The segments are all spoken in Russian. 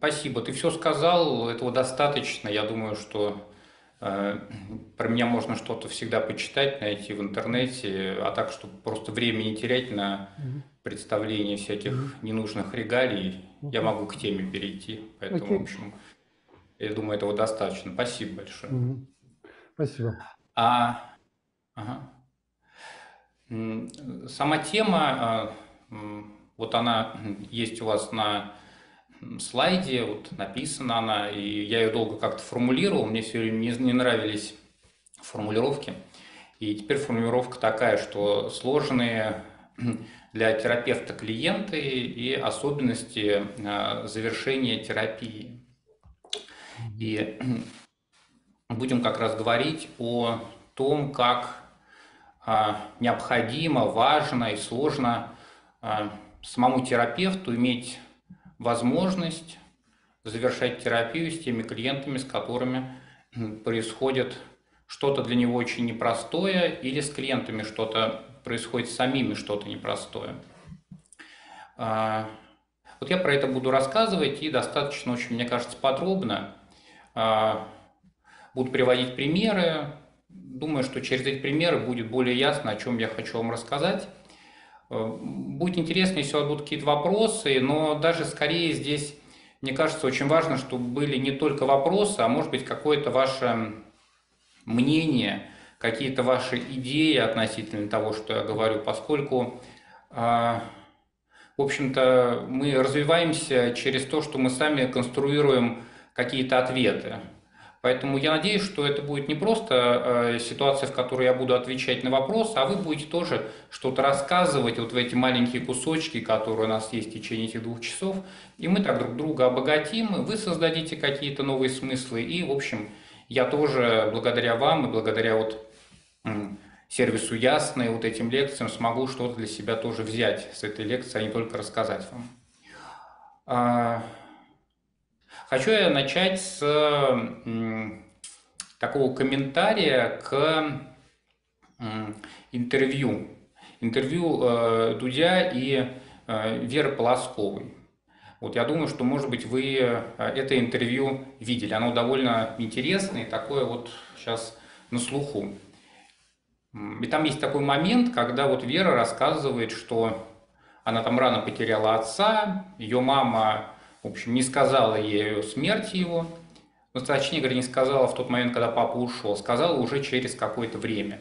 Спасибо. Ты все сказал, этого достаточно. Я думаю, что э, про меня можно что-то всегда почитать, найти в интернете, а так, чтобы просто время не терять на угу. представление всяких угу. ненужных регалий, угу. я могу к теме перейти. Поэтому, Окей. в общем, я думаю, этого достаточно. Спасибо большое. Угу. Спасибо. А, ага. Сама тема, а, вот она есть у вас на слайде, вот написана она, и я ее долго как-то формулировал, мне все время не, не нравились формулировки. И теперь формулировка такая, что сложные для терапевта клиенты и особенности а, завершения терапии. И будем как раз говорить о том, как а, необходимо, важно и сложно а, самому терапевту иметь возможность завершать терапию с теми клиентами, с которыми происходит что-то для него очень непростое, или с клиентами что-то происходит с самими что-то непростое. А, вот я про это буду рассказывать и достаточно очень, мне кажется, подробно. Буду приводить примеры, Думаю, что через эти примеры будет более ясно, о чем я хочу вам рассказать. Э, будет интересно, если у вас будут какие-то вопросы, но даже скорее здесь, мне кажется, очень важно, чтобы были не только вопросы, а может быть какое-то ваше мнение, какие-то ваши идеи относительно того, что я говорю, поскольку, а, в общем-то, мы развиваемся через то, что мы сами конструируем какие-то ответы. Поэтому я надеюсь, что это будет не просто э, ситуация, в которой я буду отвечать на вопросы, а вы будете тоже что-то рассказывать вот в эти маленькие кусочки, которые у нас есть в течение этих двух часов, и мы так друг друга обогатим, вы создадите какие-то новые смыслы, и, в общем, я тоже благодаря вам и благодаря вот сервису Ясно и вот этим лекциям смогу что-то для себя тоже взять с этой лекции, а не только рассказать вам. Хочу я начать с такого комментария к интервью. Интервью э, Дудя и э, Веры Полосковой. Вот я думаю, что, может быть, вы э, это интервью видели. Оно довольно интересное, такое вот сейчас на слуху. И там есть такой момент, когда вот Вера рассказывает, что она там рано потеряла отца, ее мама в общем, не сказала ей о смерти его, ну, точнее говоря, не сказала в тот момент, когда папа ушел, сказала уже через какое-то время.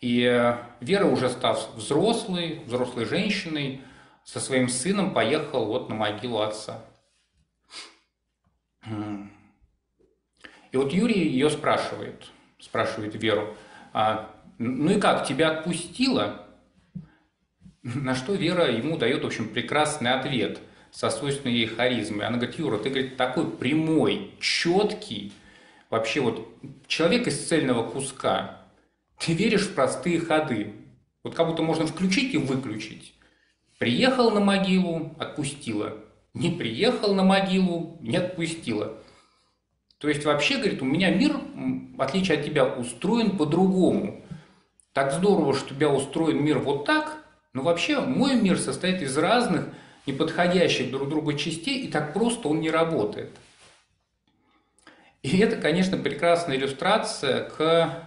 И э, Вера, уже став взрослой, взрослой женщиной, со своим сыном поехал вот на могилу отца. И вот Юрий ее спрашивает, спрашивает Веру, а, ну и как, тебя отпустила? На что Вера ему дает, в общем, прекрасный ответ – со свойственной ей харизмой. Она говорит, Юра, ты, говорит, такой прямой, четкий, вообще вот человек из цельного куска. Ты веришь в простые ходы. Вот как будто можно включить и выключить. Приехал на могилу, отпустила. Не приехал на могилу, не отпустила. То есть вообще, говорит, у меня мир, в отличие от тебя, устроен по-другому. Так здорово, что у тебя устроен мир вот так, но вообще мой мир состоит из разных неподходящих друг другу частей, и так просто он не работает. И это, конечно, прекрасная иллюстрация к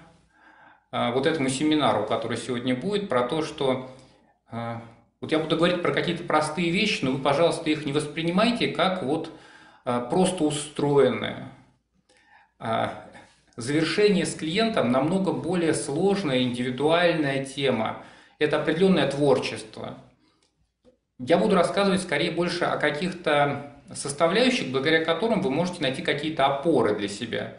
а, вот этому семинару, который сегодня будет, про то, что а, вот я буду говорить про какие-то простые вещи, но вы, пожалуйста, их не воспринимайте как вот а, просто устроенные. Завершение с клиентом намного более сложная, индивидуальная тема. Это определенное творчество. Я буду рассказывать скорее больше о каких-то составляющих, благодаря которым вы можете найти какие-то опоры для себя.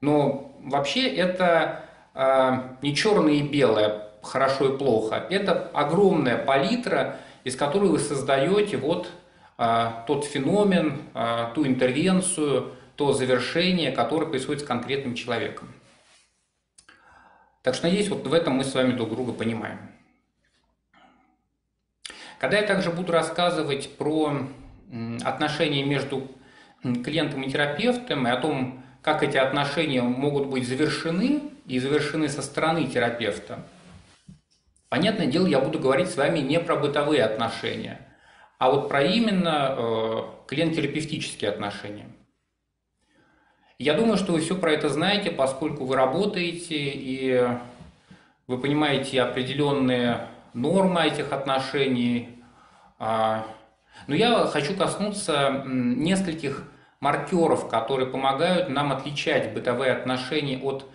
Но вообще это э, не черное и белое, хорошо и плохо. Это огромная палитра, из которой вы создаете вот э, тот феномен, э, ту интервенцию, то завершение, которое происходит с конкретным человеком. Так что, надеюсь, вот в этом мы с вами друг друга понимаем. Когда я также буду рассказывать про отношения между клиентом и терапевтом и о том, как эти отношения могут быть завершены и завершены со стороны терапевта, понятное дело, я буду говорить с вами не про бытовые отношения, а вот про именно э, клиент-терапевтические отношения. Я думаю, что вы все про это знаете, поскольку вы работаете и вы понимаете определенные нормы этих отношений. А, но я хочу коснуться нескольких маркеров, которые помогают нам отличать бытовые отношения от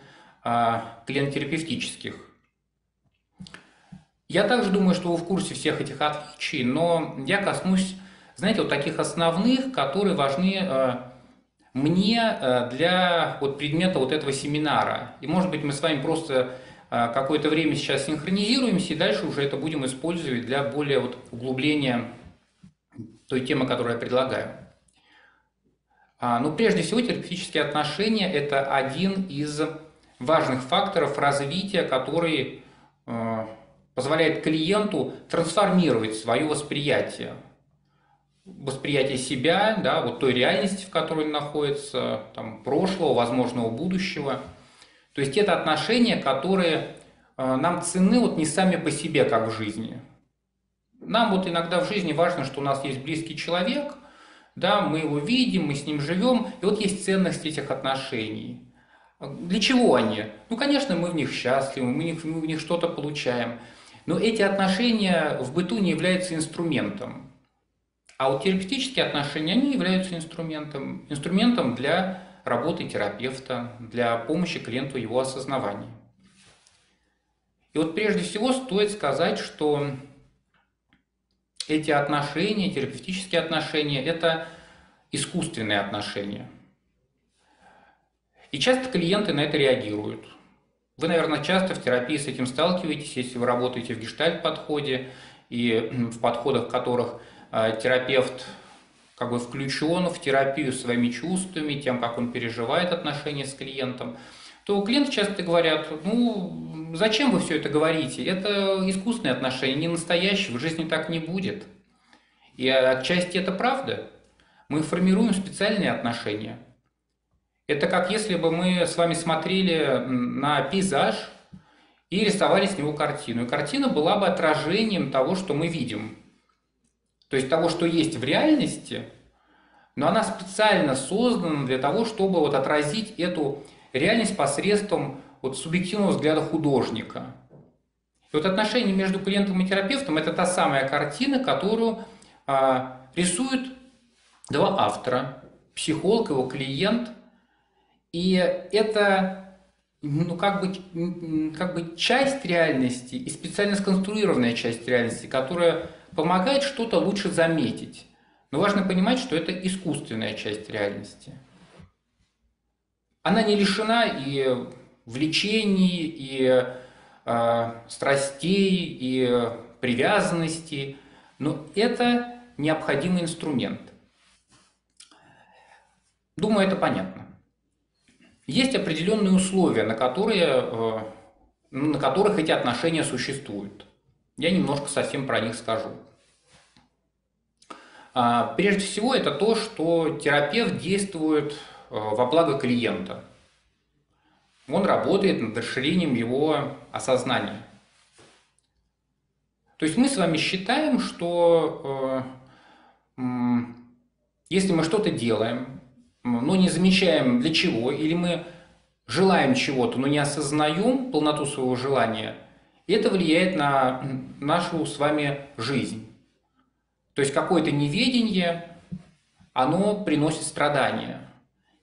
а, клиент-терапевтических. Я также думаю, что вы в курсе всех этих отличий, но я коснусь, знаете, вот таких основных, которые важны а, мне для вот предмета вот этого семинара. И, может быть, мы с вами просто какое-то время сейчас синхронизируемся, и дальше уже это будем использовать для более вот углубления той темы, которую я предлагаю. А, ну, прежде всего, терапевтические отношения – это один из важных факторов развития, который э, позволяет клиенту трансформировать свое восприятие. Восприятие себя, да, вот той реальности, в которой он находится, там, прошлого, возможного будущего. То есть это отношения, которые э, нам ценны вот не сами по себе, как в жизни. Нам вот иногда в жизни важно, что у нас есть близкий человек – да, мы его видим, мы с ним живем, и вот есть ценность этих отношений. Для чего они? Ну, конечно, мы в них счастливы, мы в них, мы в них что-то получаем. Но эти отношения в быту не являются инструментом. А вот терапевтические отношения, они являются инструментом. Инструментом для работы терапевта, для помощи клиенту его осознавания. И вот прежде всего стоит сказать, что эти отношения, терапевтические отношения, это искусственные отношения. И часто клиенты на это реагируют. Вы, наверное, часто в терапии с этим сталкиваетесь, если вы работаете в гештальт-подходе и в подходах, в которых э, терапевт как бы включен в терапию своими чувствами, тем, как он переживает отношения с клиентом, то клиенты часто говорят, ну, зачем вы все это говорите? Это искусственные отношения, не настоящие, в жизни так не будет. И отчасти это правда. Мы формируем специальные отношения. Это как если бы мы с вами смотрели на пейзаж и рисовали с него картину. И картина была бы отражением того, что мы видим. То есть того, что есть в реальности, но она специально создана для того, чтобы вот отразить эту реальность посредством вот субъективного взгляда художника. И вот отношение между клиентом и терапевтом – это та самая картина, которую а, рисуют два автора, психолог, его клиент, и это ну, как, бы, как бы часть реальности и специально сконструированная часть реальности, которая помогает что-то лучше заметить. Но важно понимать, что это искусственная часть реальности – она не лишена и влечений, и э, страстей, и привязанностей, но это необходимый инструмент. Думаю, это понятно. Есть определенные условия, на, которые, э, на которых эти отношения существуют. Я немножко совсем про них скажу. А, прежде всего, это то, что терапевт действует Э, во благо клиента. Он работает над расширением его осознания. То есть мы с вами считаем, что э, если мы что-то делаем, но не замечаем для чего, или мы желаем чего-то, но не осознаем полноту своего желания, это влияет на нашу с вами жизнь. То есть какое-то неведение, оно приносит страдания.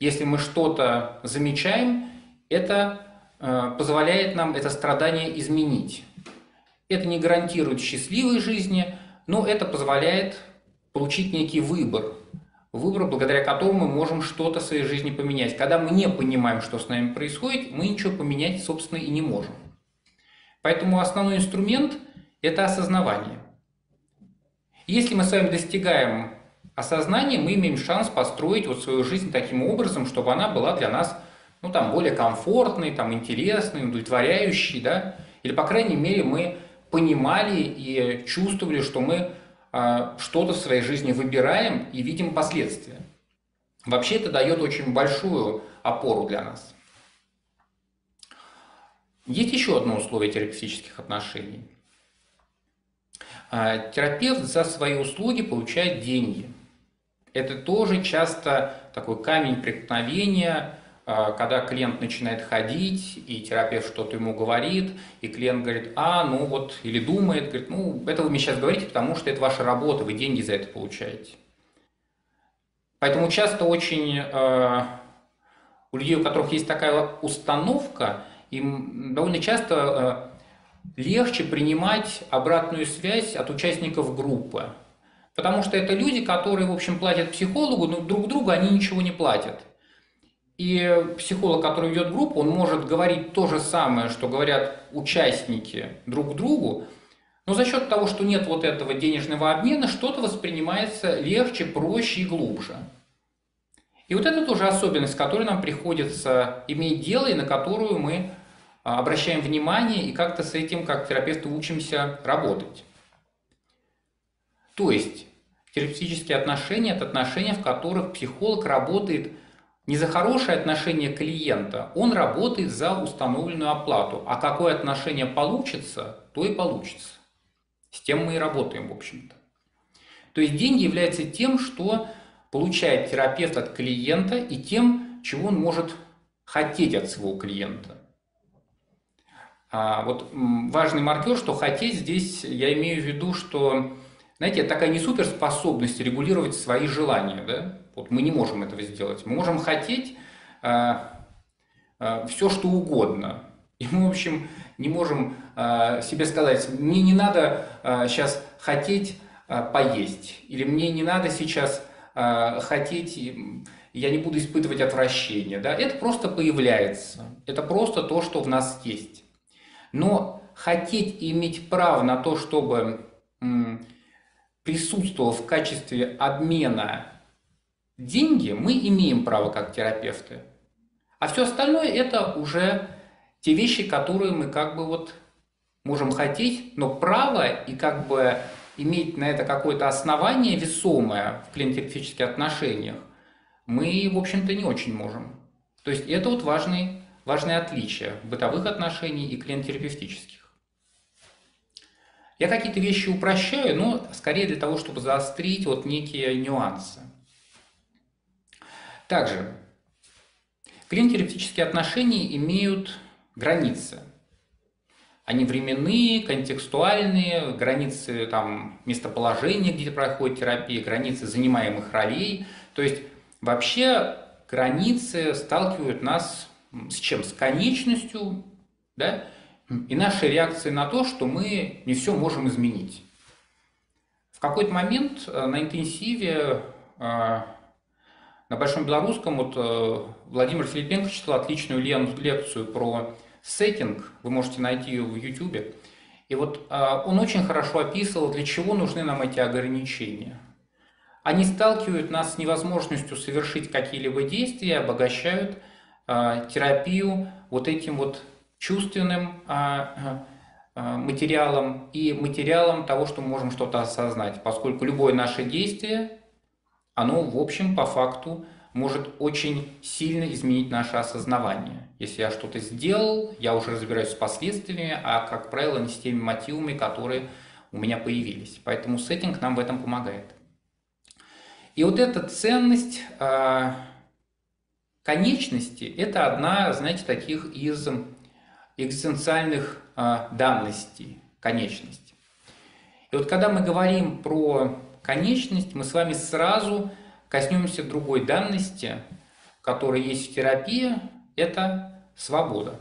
Если мы что-то замечаем, это э, позволяет нам это страдание изменить. Это не гарантирует счастливой жизни, но это позволяет получить некий выбор. Выбор, благодаря которому мы можем что-то в своей жизни поменять. Когда мы не понимаем, что с нами происходит, мы ничего поменять, собственно, и не можем. Поэтому основной инструмент – это осознавание. Если мы с вами достигаем осознание мы имеем шанс построить вот свою жизнь таким образом, чтобы она была для нас ну, там, более комфортной, там, интересной, удовлетворяющей, да, или, по крайней мере, мы понимали и чувствовали, что мы э, что-то в своей жизни выбираем и видим последствия. Вообще это дает очень большую опору для нас. Есть еще одно условие терапевтических отношений. а, терапевт за свои услуги получает деньги. Это тоже часто такой камень преткновения, а, когда клиент начинает ходить, и терапевт что-то ему говорит, и клиент говорит, а, ну вот, или думает, говорит, ну, это вы мне сейчас говорите, потому что это ваша работа, вы деньги за это получаете. Поэтому часто очень э, у людей, у которых есть такая установка, им довольно часто э, легче принимать обратную связь от участников группы. Потому что это люди, которые, в общем, платят психологу, но друг другу они ничего не платят. И психолог, который ведет группу, он может говорить то же самое, что говорят участники друг другу, но за счет того, что нет вот этого денежного обмена, что-то воспринимается легче, проще и глубже. И вот это тоже особенность, с которой нам приходится иметь дело и на которую мы обращаем внимание и как-то с этим, как терапевты, учимся работать. То есть терапевтические отношения – это отношения, в которых психолог работает – не за хорошее отношение клиента, он работает за установленную оплату. А какое отношение получится, то и получится. С тем мы и работаем, в общем-то. То есть деньги являются тем, что получает терапевт от клиента и тем, чего он может хотеть от своего клиента. А вот важный маркер, что хотеть здесь, я имею в виду, что, знаете, такая не суперспособность регулировать свои желания, да? Вот мы не можем этого сделать. Мы можем хотеть э, э, все, что угодно. И мы, в общем, не можем э, себе сказать, мне не надо э, сейчас хотеть э, поесть, или мне не надо сейчас э, хотеть, я не буду испытывать отвращение. Да? Это просто появляется. Это просто то, что в нас есть. Но хотеть иметь право на то, чтобы присутствовал в качестве обмена Деньги мы имеем право как терапевты, а все остальное это уже те вещи, которые мы как бы вот можем хотеть, но право и как бы иметь на это какое-то основание весомое в клиентотерапевтических отношениях, мы, в общем-то, не очень можем. То есть это вот важный, важное отличие бытовых отношений и клиентерапевтических. Я какие-то вещи упрощаю, но скорее для того, чтобы заострить вот некие нюансы. Также клиент-терапевтические отношения имеют границы. Они временные, контекстуальные, границы там, местоположения, где проходит терапия, границы занимаемых ролей. То есть вообще границы сталкивают нас с чем? С конечностью, да? и нашей реакцией на то, что мы не все можем изменить. В какой-то момент э, на интенсиве э, на Большом Белорусском вот э, Владимир Филипенко читал отличную лекцию про сеттинг, вы можете найти ее в YouTube. И вот он очень хорошо описывал, для чего нужны нам эти ограничения. Они сталкивают нас с невозможностью совершить какие-либо действия, обогащают терапию вот этим вот чувственным материалом и материалом того, что мы можем что-то осознать, поскольку любое наше действие оно, в общем, по факту может очень сильно изменить наше осознавание. Если я что-то сделал, я уже разбираюсь с последствиями, а, как правило, не с теми мотивами, которые у меня появились. Поэтому сеттинг нам в этом помогает. И вот эта ценность конечности – это одна, знаете, таких из экзистенциальных э, данностей конечности. И вот когда мы говорим про конечность, мы с вами сразу коснемся другой данности, которая есть в терапии, это свобода.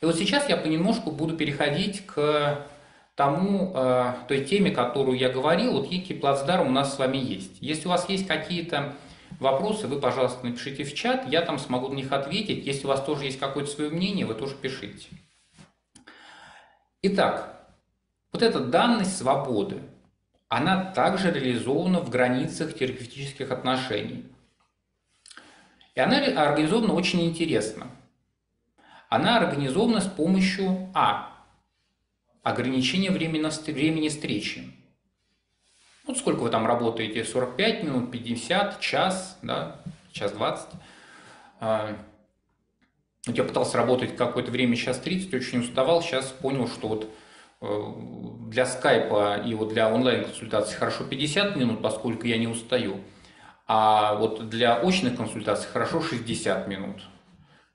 И вот сейчас я понемножку буду переходить к тому, э, той теме, которую я говорил, вот некий плацдарм у нас с вами есть. Если у вас есть какие-то вопросы, вы, пожалуйста, напишите в чат, я там смогу на них ответить. Если у вас тоже есть какое-то свое мнение, вы тоже пишите. Итак, вот эта данность свободы – она также реализована в границах терапевтических отношений. И она организована очень интересно. Она организована с помощью А. Ограничения времени, встречи. Вот сколько вы там работаете? 45 минут, 50, час, да, час 20. А, я пытался работать какое-то время, сейчас 30, очень уставал, сейчас понял, что вот для скайпа и вот для онлайн-консультаций хорошо 50 минут, поскольку я не устаю. А вот для очных консультаций хорошо 60 минут,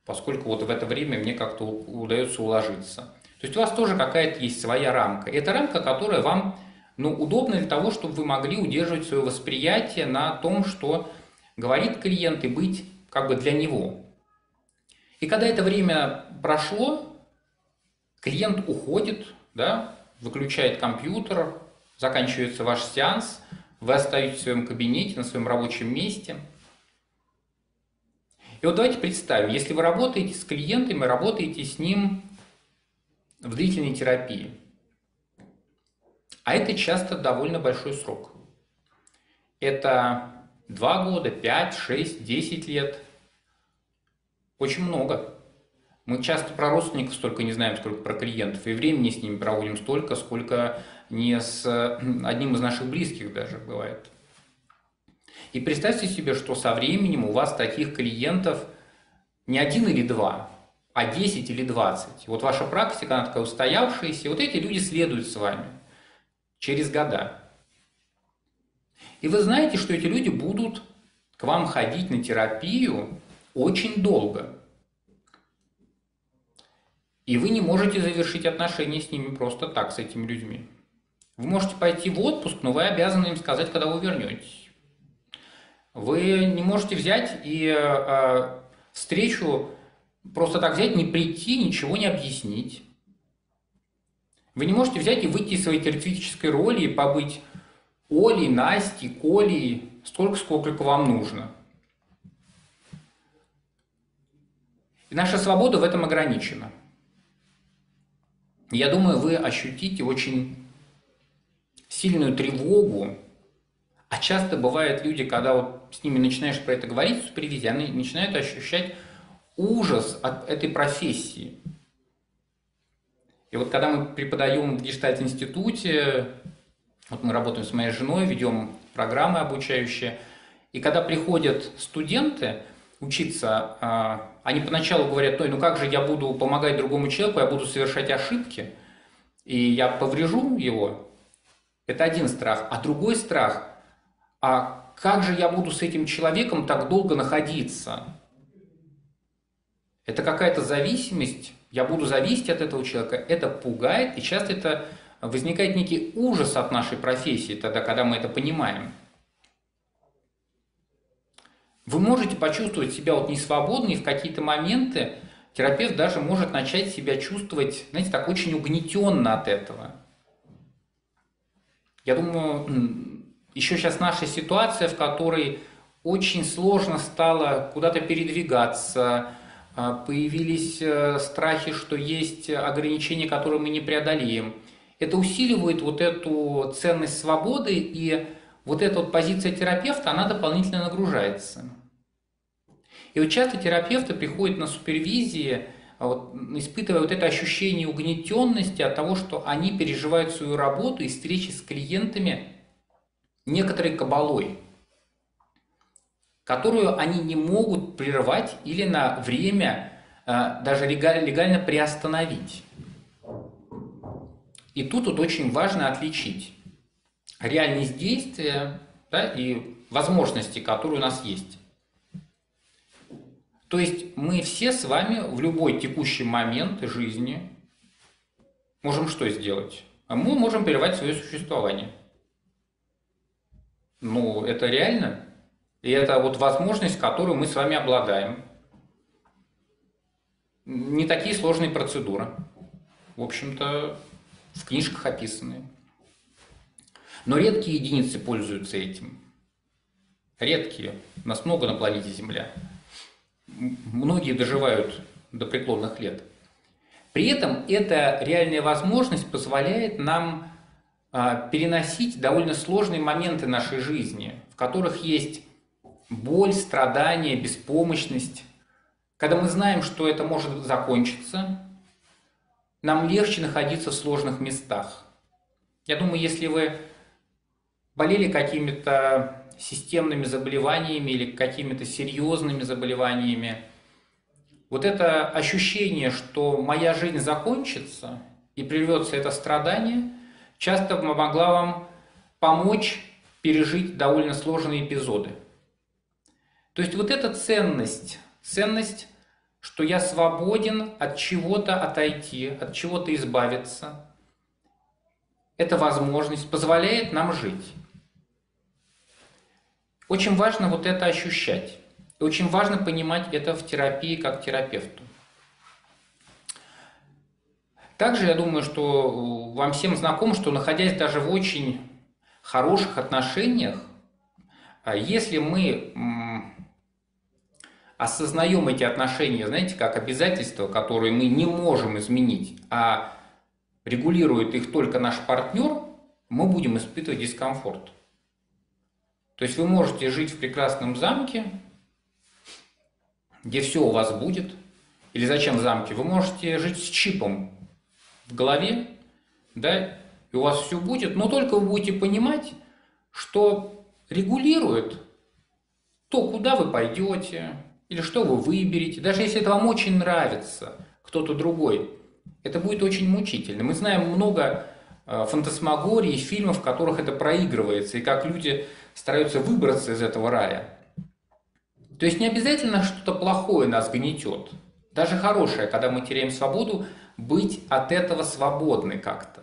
поскольку вот в это время мне как-то удается уложиться. То есть у вас тоже какая-то есть своя рамка. Это рамка, которая вам ну, удобна для того, чтобы вы могли удерживать свое восприятие на том, что говорит клиент и быть как бы для него. И когда это время прошло, клиент уходит, да, выключает компьютер, заканчивается ваш сеанс, вы остаетесь в своем кабинете, на своем рабочем месте. И вот давайте представим, если вы работаете с клиентом и работаете с ним в длительной терапии, а это часто довольно большой срок. Это 2 года, 5, 6, 10 лет. Очень много. Мы часто про родственников столько не знаем, сколько про клиентов, и времени с ними проводим столько, сколько не с одним из наших близких даже бывает. И представьте себе, что со временем у вас таких клиентов не один или два, а 10 или 20. Вот ваша практика, она такая устоявшаяся, и вот эти люди следуют с вами через года. И вы знаете, что эти люди будут к вам ходить на терапию очень долго. И вы не можете завершить отношения с ними просто так, с этими людьми. Вы можете пойти в отпуск, но вы обязаны им сказать, когда вы вернетесь. Вы не можете взять и э, встречу просто так взять, не прийти, ничего не объяснить. Вы не можете взять и выйти из своей терапевтической роли и побыть Олей, Настей, Колей, столько, сколько вам нужно. И наша свобода в этом ограничена. Я думаю, вы ощутите очень сильную тревогу, а часто бывают люди, когда вот с ними начинаешь про это говорить супервизии, они начинают ощущать ужас от этой профессии. И вот когда мы преподаем в Гештальт-институте, вот мы работаем с моей женой, ведем программы обучающие, и когда приходят студенты учиться, а, они поначалу говорят, ну, ну как же я буду помогать другому человеку, я буду совершать ошибки, и я поврежу его. Это один страх. А другой страх, а как же я буду с этим человеком так долго находиться? Это какая-то зависимость, я буду зависеть от этого человека, это пугает, и часто это возникает некий ужас от нашей профессии, тогда, когда мы это понимаем. Вы можете почувствовать себя вот несвободно, и в какие-то моменты терапевт даже может начать себя чувствовать, знаете, так очень угнетенно от этого. Я думаю, еще сейчас наша ситуация, в которой очень сложно стало куда-то передвигаться, появились э, страхи, что есть ограничения, которые мы не преодолеем. Это усиливает вот эту ценность свободы, и вот эта вот позиция терапевта, она дополнительно нагружается. И вот часто терапевты приходят на супервизии, а вот, испытывая вот это ощущение угнетенности от того, что они переживают свою работу и встречи с клиентами некоторой кабалой, которую они не могут прервать или на время а, даже легально приостановить. И тут вот очень важно отличить реальность действия да, и возможности, которые у нас есть. То есть мы все с вами в любой текущий момент жизни можем что сделать? Мы можем прервать свое существование. Ну, это реально. И это вот возможность, которую мы с вами обладаем. Не такие сложные процедуры. В общем-то, в книжках описанные. Но редкие единицы пользуются этим. Редкие. Нас много на планете Земля многие доживают до преклонных лет. При этом эта реальная возможность позволяет нам а, переносить довольно сложные моменты нашей жизни, в которых есть боль, страдания, беспомощность. Когда мы знаем, что это может закончиться, нам легче находиться в сложных местах. Я думаю, если вы болели какими-то системными заболеваниями или какими-то серьезными заболеваниями, вот это ощущение, что моя жизнь закончится, и прервется это страдание, часто могла вам помочь пережить довольно сложные эпизоды. То есть вот эта ценность, ценность, что я свободен от чего-то отойти, от чего-то избавиться, эта возможность позволяет нам жить. Очень важно вот это ощущать. И очень важно понимать это в терапии как терапевту. Также я думаю, что вам всем знакомо, что находясь даже в очень хороших отношениях, а если мы осознаем эти отношения, знаете, как обязательства, которые мы не можем изменить, а регулирует их только наш партнер, мы будем испытывать дискомфорт. То есть вы можете жить в прекрасном замке, где все у вас будет. Или зачем в замке? Вы можете жить с чипом в голове, да, и у вас все будет, но только вы будете понимать, что регулирует то, куда вы пойдете, или что вы выберете, даже если это вам очень нравится, кто-то другой, это будет очень мучительно. Мы знаем много э, фантасмагорий, фильмов, в которых это проигрывается, и как люди стараются выбраться из этого рая. То есть не обязательно что-то плохое нас гнетет. Даже хорошее, когда мы теряем свободу, быть от этого свободны как-то.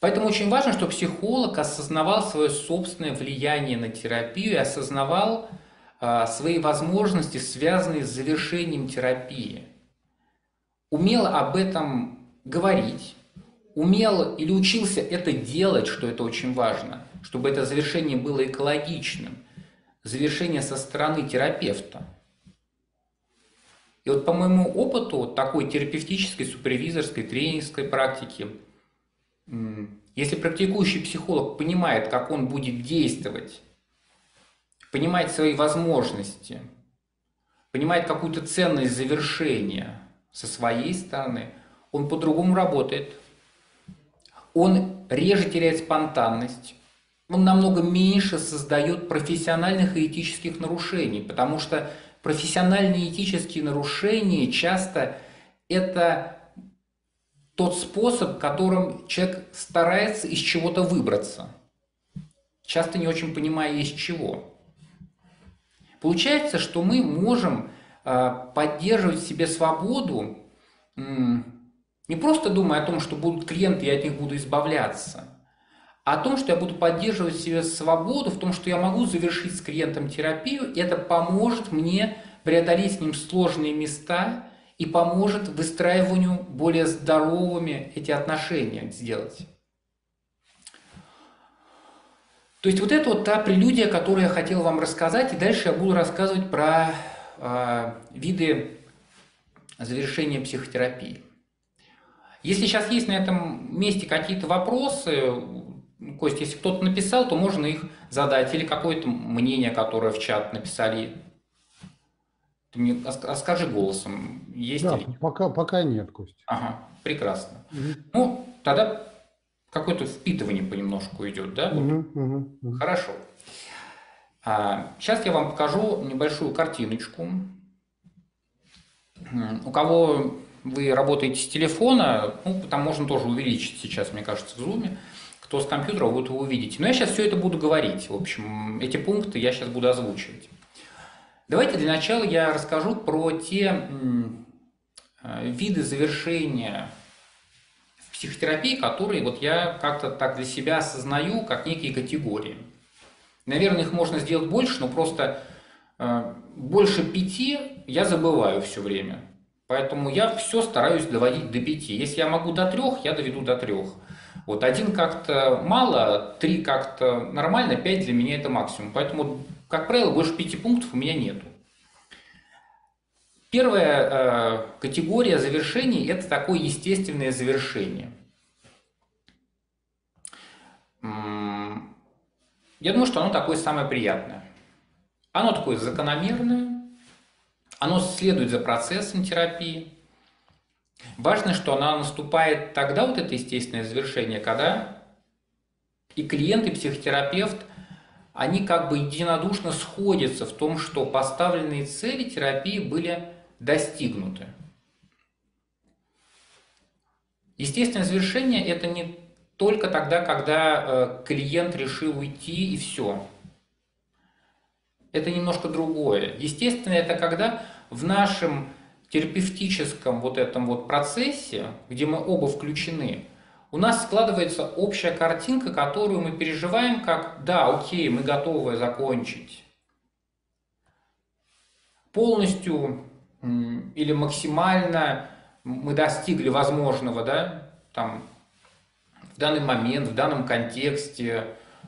Поэтому очень важно, чтобы психолог осознавал свое собственное влияние на терапию и осознавал свои возможности, связанные с завершением терапии. Умел об этом говорить, умел или учился это делать, что это очень важно, чтобы это завершение было экологичным, завершение со стороны терапевта. И вот по моему опыту такой терапевтической, супервизорской, тренерской практики, если практикующий психолог понимает, как он будет действовать понимает свои возможности, понимает какую-то ценность завершения со своей стороны, он по-другому работает. Он реже теряет спонтанность, он намного меньше создает профессиональных и этических нарушений, потому что профессиональные этические нарушения часто это тот способ, которым человек старается из чего-то выбраться, часто не очень понимая из чего. Получается, что мы можем а, поддерживать в себе свободу, не просто думая о том, что будут клиенты, я от них буду избавляться, а о том, что я буду поддерживать в себе свободу, в том, что я могу завершить с клиентом терапию, это поможет мне преодолеть с ним сложные места и поможет выстраиванию более здоровыми эти отношения сделать. То есть вот это вот та прелюдия, которую я хотел вам рассказать, и дальше я буду рассказывать про э, виды завершения психотерапии. Если сейчас есть на этом месте какие-то вопросы, Кость, если кто-то написал, то можно их задать, или какое-то мнение, которое в чат написали. Ты мне скажи голосом, есть да, ли? Пока, пока нет, Кость. Ага, прекрасно. Угу. Ну, тогда какое-то впитывание понемножку идет, да? Угу, угу, угу. Хорошо. А, сейчас я вам покажу небольшую картиночку. У кого вы работаете с телефона, ну, там можно тоже увеличить сейчас, мне кажется, в зуме. Кто с компьютера, вы это увидите. Но я сейчас все это буду говорить. В общем, эти пункты я сейчас буду озвучивать. Давайте для начала я расскажу про те э, виды завершения психотерапии, которые вот я как-то так для себя осознаю как некие категории. Наверное, их можно сделать больше, но просто э, больше пяти я забываю все время. Поэтому я все стараюсь доводить до пяти. Если я могу до трех, я доведу до трех. Вот один как-то мало, три как-то нормально, пять для меня это максимум. Поэтому, как правило, больше пяти пунктов у меня нету. Первая э, категория завершений – это такое естественное завершение. Я думаю, что оно такое самое приятное. Оно такое закономерное, оно следует за процессом терапии. Важно, что она наступает тогда, вот это естественное завершение, когда и клиент, и психотерапевт, они как бы единодушно сходятся в том, что поставленные цели терапии были достигнуты. Естественное завершение – это не только тогда, когда э, клиент решил уйти и все. Это немножко другое. Естественно, это когда в нашем терапевтическом вот этом вот процессе, где мы оба включены, у нас складывается общая картинка, которую мы переживаем как «да, окей, мы готовы закончить». Полностью или максимально мы достигли возможного, да, там, в данный момент, в данном контексте,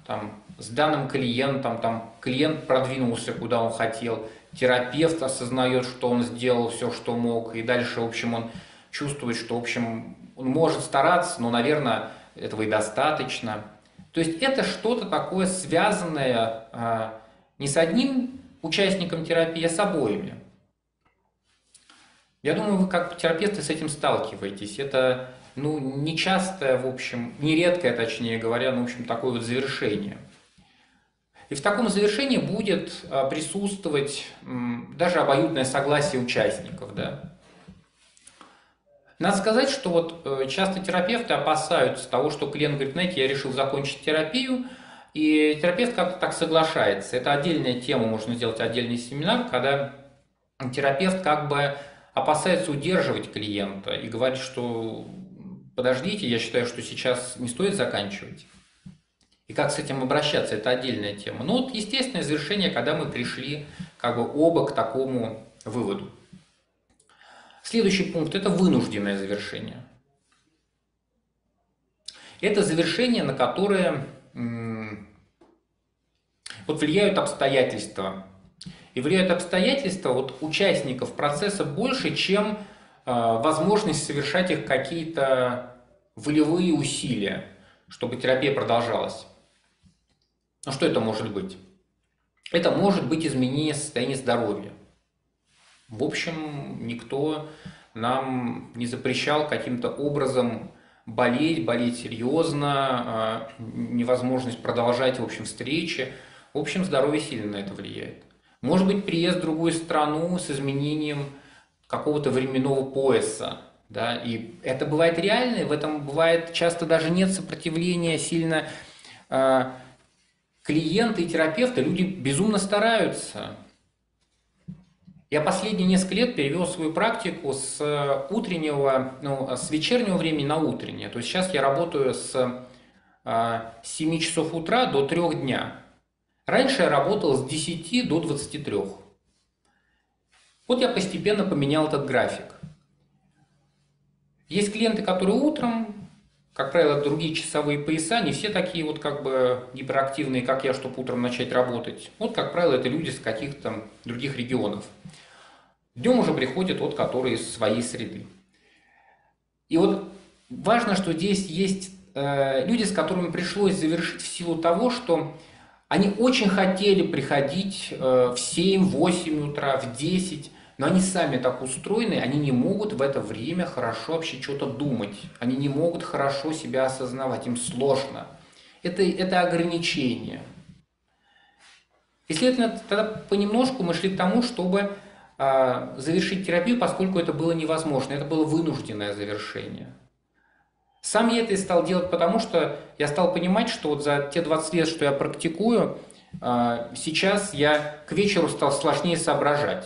там, с данным клиентом, там, клиент продвинулся, куда он хотел, терапевт осознает, что он сделал все, что мог, и дальше, в общем, он чувствует, что, в общем, он может стараться, но, наверное, этого и достаточно. То есть это что-то такое связанное а, не с одним участником терапии, а с обоими. Я думаю, вы как терапевты с этим сталкиваетесь. Это ну, нечастое, в общем, нередкое, точнее говоря, ну, в общем, такое вот завершение. И в таком завершении будет а, присутствовать даже обоюдное согласие участников. Да? Надо сказать, что вот э, часто терапевты опасаются того, что клиент говорит, знаете, я решил закончить терапию, и терапевт как-то так соглашается. Это отдельная тема, можно сделать отдельный семинар, когда терапевт как бы опасается удерживать клиента и говорит, что подождите, я считаю, что сейчас не стоит заканчивать. И как с этим обращаться, это отдельная тема. Но вот естественное завершение, когда мы пришли как бы оба к такому выводу. Следующий пункт – это вынужденное завершение. Это завершение, на которое вот влияют обстоятельства. И влияют обстоятельства вот участников процесса больше, чем э, возможность совершать их какие-то волевые усилия, чтобы терапия продолжалась. А что это может быть? Это может быть изменение состояния здоровья. В общем, никто нам не запрещал каким-то образом болеть, болеть серьезно, а, невозможность продолжать, в общем, встречи. В общем, здоровье сильно на это влияет. Может быть, приезд в другую страну с изменением какого-то временного пояса. Да? И это бывает реально, и в этом бывает часто даже нет сопротивления сильно э, клиента и терапевта. Люди безумно стараются. Я последние несколько лет перевел свою практику с э, утреннего, ну, с вечернего времени на утреннее. То есть сейчас я работаю с 7 э, часов утра до 3 дня. Раньше я работал с 10 до 23. Вот я постепенно поменял этот график. Есть клиенты, которые утром, как правило, другие часовые пояса, не все такие вот как бы гиперактивные, как я, чтобы утром начать работать. Вот, как правило, это люди с каких-то других регионов. Днем уже приходят вот, которые из своей среды. И вот важно, что здесь есть э, люди, с которыми пришлось завершить в силу того, что они очень хотели приходить э, в 7, 8 утра, в 10, но они сами так устроены, они не могут в это время хорошо вообще что-то думать. Они не могут хорошо себя осознавать, им сложно. Это, это ограничение. И, следовательно, тогда понемножку мы шли к тому, чтобы а, завершить терапию, поскольку это было невозможно, это было вынужденное завершение. Сам я это и стал делать потому, что я стал понимать, что вот за те 20 лет, что я практикую, а, сейчас я к вечеру стал сложнее соображать.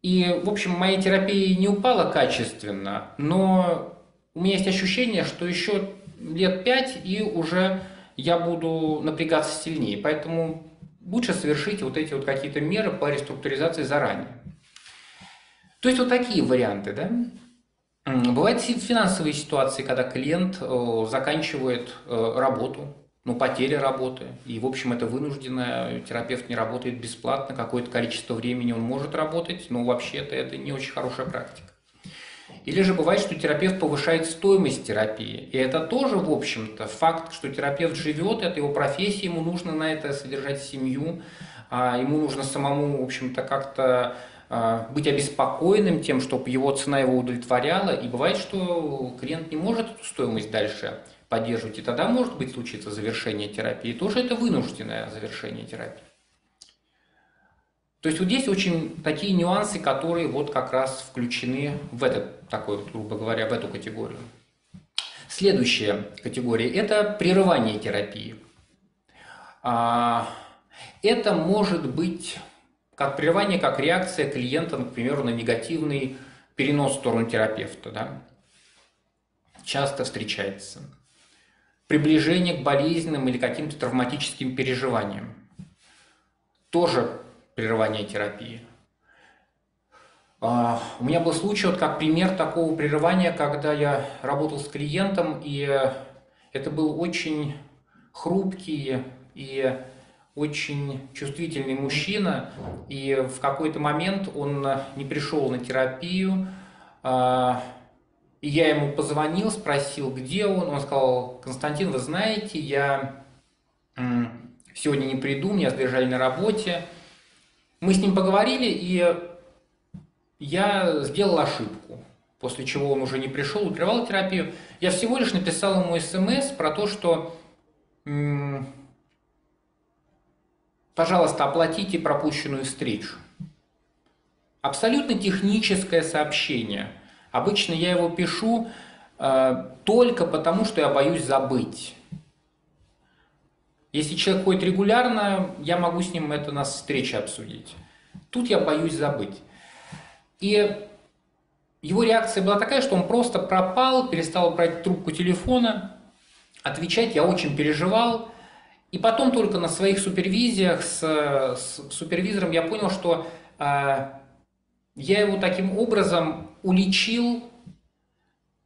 И, в общем, моя терапия не упала качественно, но у меня есть ощущение, что еще лет пять и уже я буду напрягаться сильнее. Поэтому лучше совершить вот эти вот какие-то меры по реструктуризации заранее. То есть вот такие варианты, да? Бывают финансовые ситуации, когда клиент э, заканчивает э, работу, ну, потеря работы, и, в общем, это вынужденное, терапевт не работает бесплатно, какое-то количество времени он может работать, но вообще-то это не очень хорошая практика. Или же бывает, что терапевт повышает стоимость терапии. И это тоже, в общем-то, факт, что терапевт живет, это его профессия, ему нужно на это содержать семью, а ему нужно самому, в общем-то, как-то быть обеспокоенным тем, чтобы его цена его удовлетворяла. И бывает, что клиент не может эту стоимость дальше поддерживать, и тогда может быть случиться завершение терапии. Тоже это вынужденное завершение терапии. То есть вот здесь очень такие нюансы, которые вот как раз включены в этот, такой, грубо говоря, в эту категорию. Следующая категория – это прерывание терапии. А, это может быть как прерывание, как реакция клиента, например, на негативный перенос в сторону терапевта. Да? Часто встречается. Приближение к болезненным или каким-то травматическим переживаниям. Тоже прерывание терапии. А, у меня был случай, вот как пример такого прерывания, когда я работал с клиентом, и это был очень хрупкий и очень чувствительный мужчина, и в какой-то момент он не пришел на терапию, а, и я ему позвонил, спросил, где он, он сказал, Константин, вы знаете, я сегодня не приду, меня задержали на работе. Мы с ним поговорили, и я сделал ошибку, после чего он уже не пришел, прервал терапию. Я всего лишь написал ему смс про то, что пожалуйста, оплатите пропущенную встречу. Абсолютно техническое сообщение. Обычно я его пишу э, только потому, что я боюсь забыть. Если человек ходит регулярно, я могу с ним это на встрече обсудить. Тут я боюсь забыть. И его реакция была такая, что он просто пропал, перестал брать трубку телефона, отвечать. Я очень переживал. И потом только на своих супервизиях с, с супервизором я понял, что э, я его таким образом уличил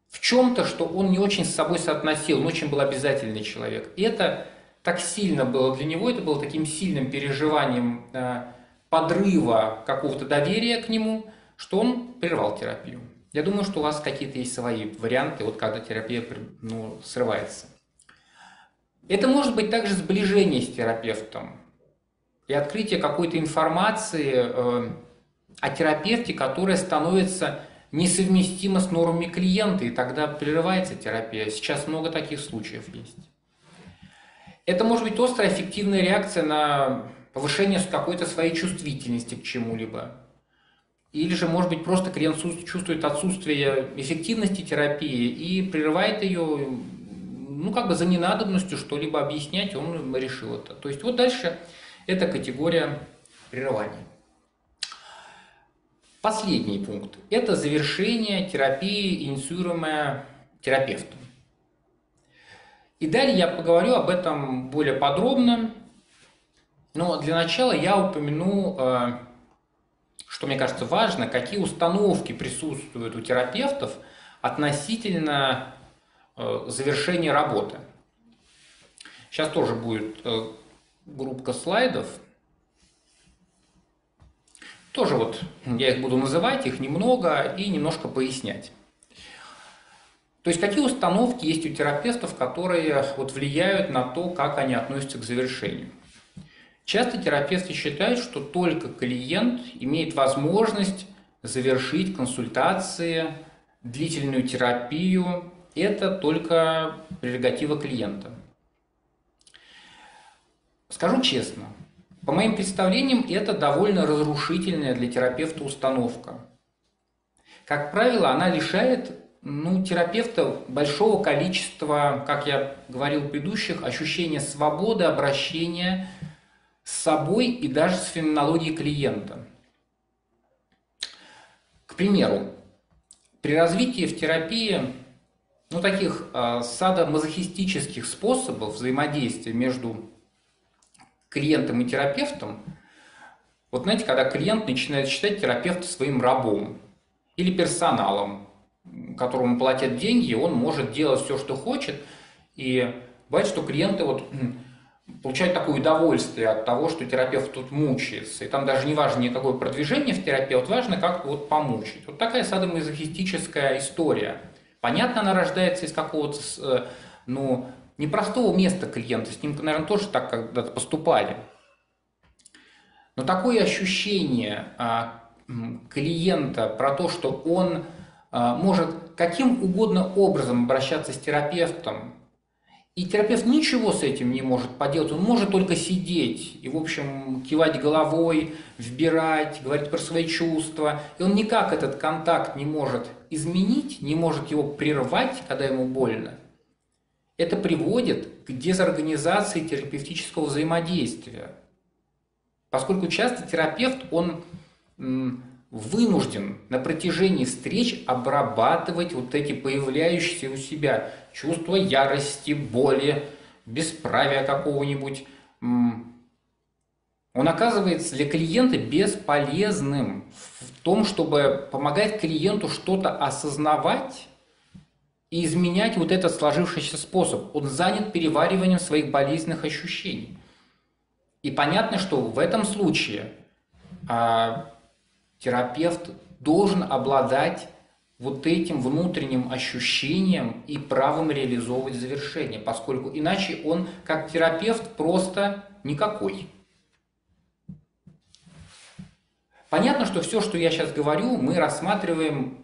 в чем-то, что он не очень с собой соотносил, он очень был обязательный человек. И это так сильно было для него, это было таким сильным переживанием э, подрыва какого-то доверия к нему, что он прервал терапию. Я думаю, что у вас какие-то есть свои варианты, вот когда терапия ну, срывается. Это может быть также сближение с терапевтом и открытие какой-то информации э, о терапевте, которая становится несовместима с нормами клиента, и тогда прерывается терапия. Сейчас много таких случаев есть. Это может быть острая эффективная реакция на повышение какой-то своей чувствительности к чему-либо. Или же, может быть, просто клиент чувствует отсутствие эффективности терапии и прерывает ее ну, как бы за ненадобностью что-либо объяснять, он решил это. То есть вот дальше эта категория прерывания. Последний пункт – это завершение терапии, инициируемая терапевтом. И далее я поговорю об этом более подробно, но для начала я упомяну, э, что мне кажется важно, какие установки присутствуют у терапевтов относительно завершение работы. Сейчас тоже будет э, группа слайдов. Тоже вот я их буду называть, их немного и немножко пояснять. То есть какие установки есть у терапевтов, которые вот влияют на то, как они относятся к завершению. Часто терапевты считают, что только клиент имеет возможность завершить консультации, длительную терапию это только прерогатива клиента. Скажу честно, по моим представлениям, это довольно разрушительная для терапевта установка. Как правило, она лишает ну, терапевта большого количества, как я говорил в предыдущих, ощущения свободы обращения с собой и даже с феноменологией клиента. К примеру, при развитии в терапии ну, таких э, садомазохистических способов взаимодействия между клиентом и терапевтом, вот знаете, когда клиент начинает считать терапевта своим рабом или персоналом, которому платят деньги, он может делать все, что хочет, и бывает, что клиенты вот получают такое удовольствие от того, что терапевт тут мучается. И там даже не важно никакое продвижение в терапии, вот важно как вот помучить. Вот такая садомазохистическая история – Понятно, она рождается из какого-то, э, ну, непростого места клиента. С ним, наверное, тоже так когда-то поступали. Но такое ощущение а, клиента про то, что он а, может каким угодно образом обращаться с терапевтом, и терапевт ничего с этим не может поделать, он может только сидеть и, в общем, кивать головой, вбирать, говорить про свои чувства. И он никак этот контакт не может изменить, не может его прервать, когда ему больно. это приводит к дезорганизации терапевтического взаимодействия. Поскольку часто терапевт, он вынужден на протяжении встреч обрабатывать вот эти появляющиеся у себя чувства ярости, боли, бесправия какого-нибудь. Он оказывается для клиента бесполезным в том, чтобы помогать клиенту что-то осознавать и изменять вот этот сложившийся способ. Он занят перевариванием своих болезненных ощущений. И понятно, что в этом случае а, терапевт должен обладать вот этим внутренним ощущением и правом реализовывать завершение, поскольку иначе он как терапевт просто никакой. Понятно, что все, что я сейчас говорю, мы рассматриваем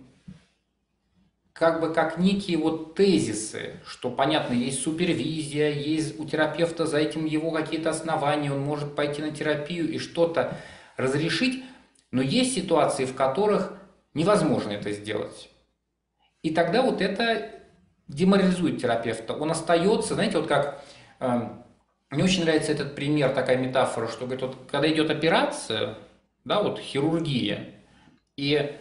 как бы как некие вот тезисы, что, понятно, есть супервизия, есть у терапевта за этим его какие-то основания, он может пойти на терапию и что-то разрешить, но есть ситуации, в которых невозможно это сделать. И тогда вот это деморализует терапевта. Он остается, знаете, вот как... Э, мне очень нравится этот пример, такая метафора, что говорит, вот когда идет операция, да, вот хирургия, и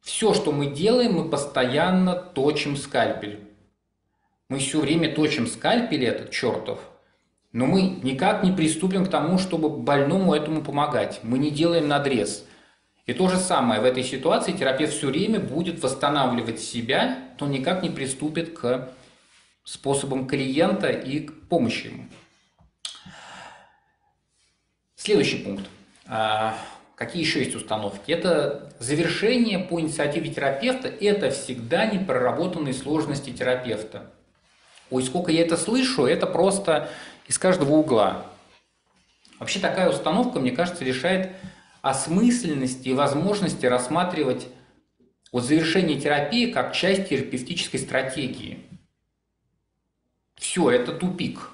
все, что мы делаем, мы постоянно точим скальпель. Мы все время точим скальпель этот чертов, но мы никак не приступим к тому, чтобы больному этому помогать. Мы не делаем надрез. И то же самое в этой ситуации терапевт все время будет восстанавливать себя, но никак не приступит к способам клиента и к помощи ему. Следующий пункт. А, какие еще есть установки? Это завершение по инициативе терапевта, это всегда непроработанные сложности терапевта. Ой, сколько я это слышу, это просто из каждого угла. Вообще такая установка, мне кажется, решает осмысленности и возможности рассматривать вот завершение терапии как часть терапевтической стратегии. Все, это тупик.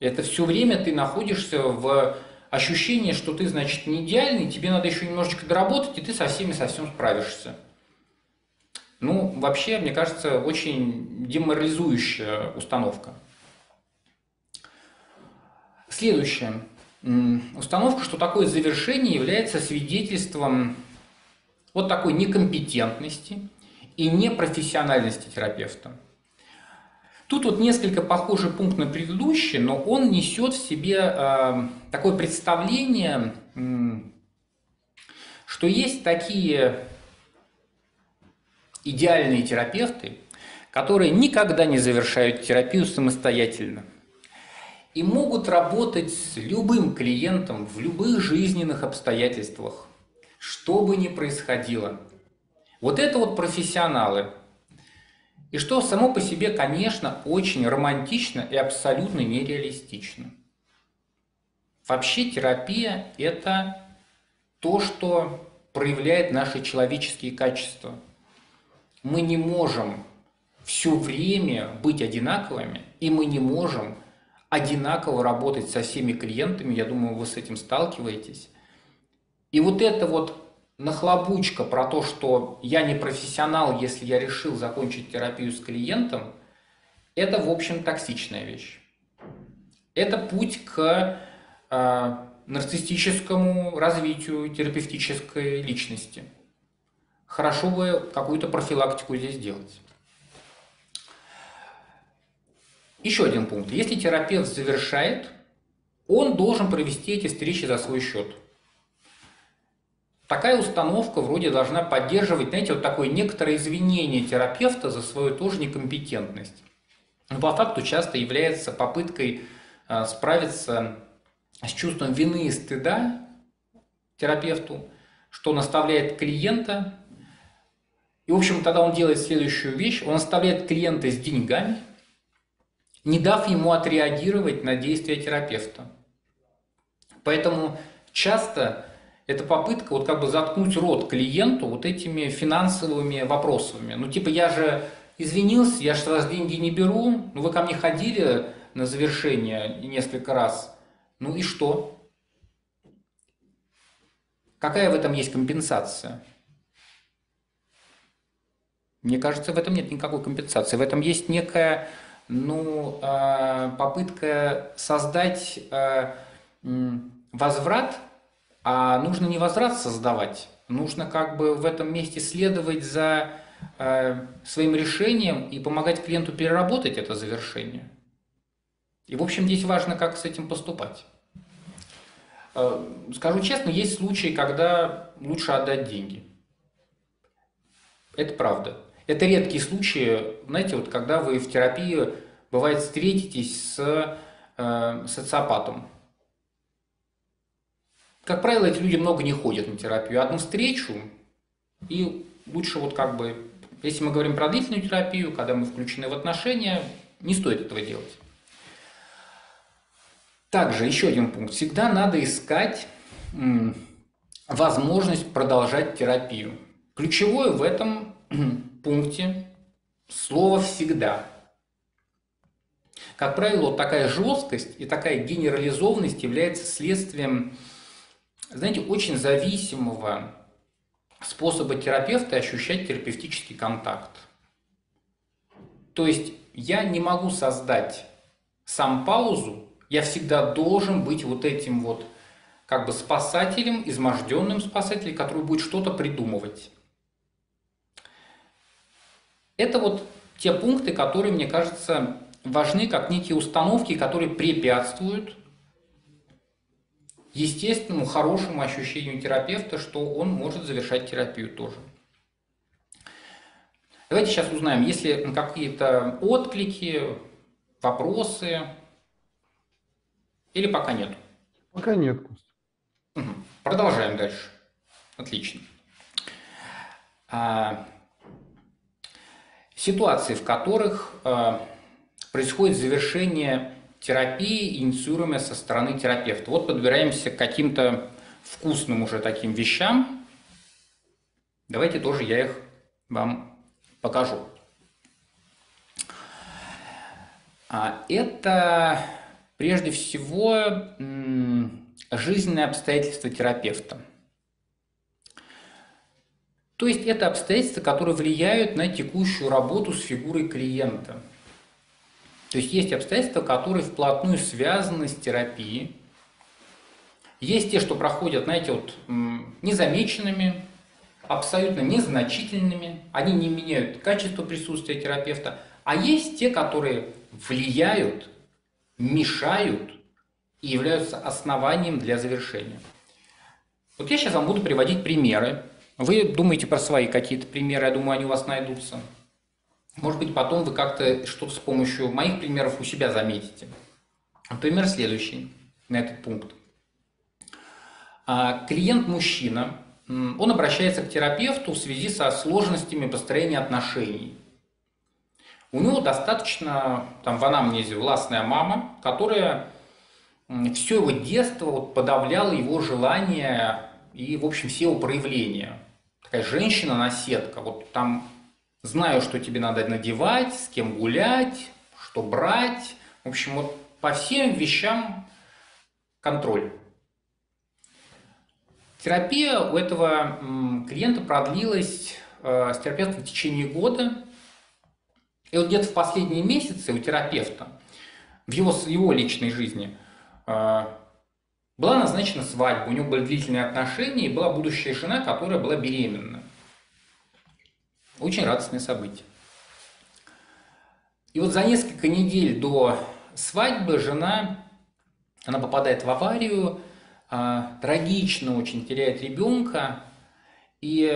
Это все время ты находишься в ощущении, что ты, значит, не идеальный, тебе надо еще немножечко доработать, и ты со всеми совсем справишься. Ну, вообще, мне кажется, очень деморализующая установка. Следующее. Установка, что такое завершение является свидетельством вот такой некомпетентности и непрофессиональности терапевта. Тут вот несколько похожий пункт на предыдущий, но он несет в себе э, такое представление, что есть такие идеальные терапевты, которые никогда не завершают терапию самостоятельно и могут работать с любым клиентом в любых жизненных обстоятельствах, что бы ни происходило. Вот это вот профессионалы. И что само по себе, конечно, очень романтично и абсолютно нереалистично. Вообще терапия – это то, что проявляет наши человеческие качества. Мы не можем все время быть одинаковыми, и мы не можем одинаково работать со всеми клиентами, я думаю, вы с этим сталкиваетесь. И вот это вот нахлобучка про то, что я не профессионал, если я решил закончить терапию с клиентом, это, в общем, токсичная вещь. Это путь к э, нарциссическому развитию терапевтической личности. Хорошо бы какую-то профилактику здесь делать. Еще один пункт. Если терапевт завершает, он должен провести эти встречи за свой счет. Такая установка вроде должна поддерживать, знаете, вот такое некоторое извинение терапевта за свою тоже некомпетентность. Но по факту часто является попыткой а, справиться с чувством вины и стыда терапевту, что наставляет клиента. И, в общем, тогда он делает следующую вещь. Он оставляет клиента с деньгами – не дав ему отреагировать на действия терапевта. Поэтому часто это попытка вот как бы заткнуть рот клиенту вот этими финансовыми вопросами. Ну типа я же извинился, я же с вас деньги не беру, ну вы ко мне ходили на завершение несколько раз, ну и что? Какая в этом есть компенсация? Мне кажется, в этом нет никакой компенсации. В этом есть некая ну, э, попытка создать э, возврат, а нужно не возврат создавать, нужно как бы в этом месте следовать за э, своим решением и помогать клиенту переработать это завершение. И, в общем, здесь важно, как с этим поступать. Скажу честно, есть случаи, когда лучше отдать деньги. Это правда. Это редкие случаи, знаете, вот когда вы в терапии, бывает, встретитесь с э, социопатом. Как правило, эти люди много не ходят на терапию. Одну встречу, и лучше вот как бы, если мы говорим про длительную терапию, когда мы включены в отношения, не стоит этого делать. Также еще один пункт. Всегда надо искать возможность продолжать терапию. Ключевое в этом пункте слово «всегда». Как правило, вот такая жесткость и такая генерализованность является следствием, знаете, очень зависимого способа терапевта ощущать терапевтический контакт. То есть я не могу создать сам паузу, я всегда должен быть вот этим вот как бы спасателем, изможденным спасателем, который будет что-то придумывать. Это вот те пункты, которые, мне кажется, важны как некие установки, которые препятствуют естественному, хорошему ощущению терапевта, что он может завершать терапию тоже. Давайте сейчас узнаем, есть ли какие-то отклики, вопросы, или пока нет? Пока нет. Угу. Продолжаем дальше. Отлично. А, ситуации, в которых э, происходит завершение терапии, инициируемой со стороны терапевта. Вот подбираемся к каким-то вкусным уже таким вещам. Давайте тоже я их вам покажу. А, это прежде всего жизненные обстоятельства терапевта – то есть это обстоятельства, которые влияют на текущую работу с фигурой клиента. То есть есть обстоятельства, которые вплотную связаны с терапией. Есть те, что проходят, знаете, вот незамеченными, абсолютно незначительными, они не меняют качество присутствия терапевта, а есть те, которые влияют, мешают и являются основанием для завершения. Вот я сейчас вам буду приводить примеры вы думаете про свои какие-то примеры, я думаю, они у вас найдутся. Может быть, потом вы как-то что-то с помощью моих примеров у себя заметите. Пример следующий на этот пункт. А, клиент-мужчина, он обращается к терапевту в связи со сложностями построения отношений. У него достаточно там, в анамнезе властная мама, которая все его детство вот, подавляла его желание и, в общем, все его проявления такая женщина-наседка. Вот там знаю, что тебе надо надевать, с кем гулять, что брать. В общем, вот по всем вещам контроль. Терапия у этого клиента продлилась э, с терапевтом в течение года. И вот где-то в последние месяцы у терапевта в его, его личной жизни э, была назначена свадьба, у него были длительные отношения, и была будущая жена, которая была беременна. Очень радостное событие. И вот за несколько недель до свадьбы жена, она попадает в аварию, а, трагично очень теряет ребенка и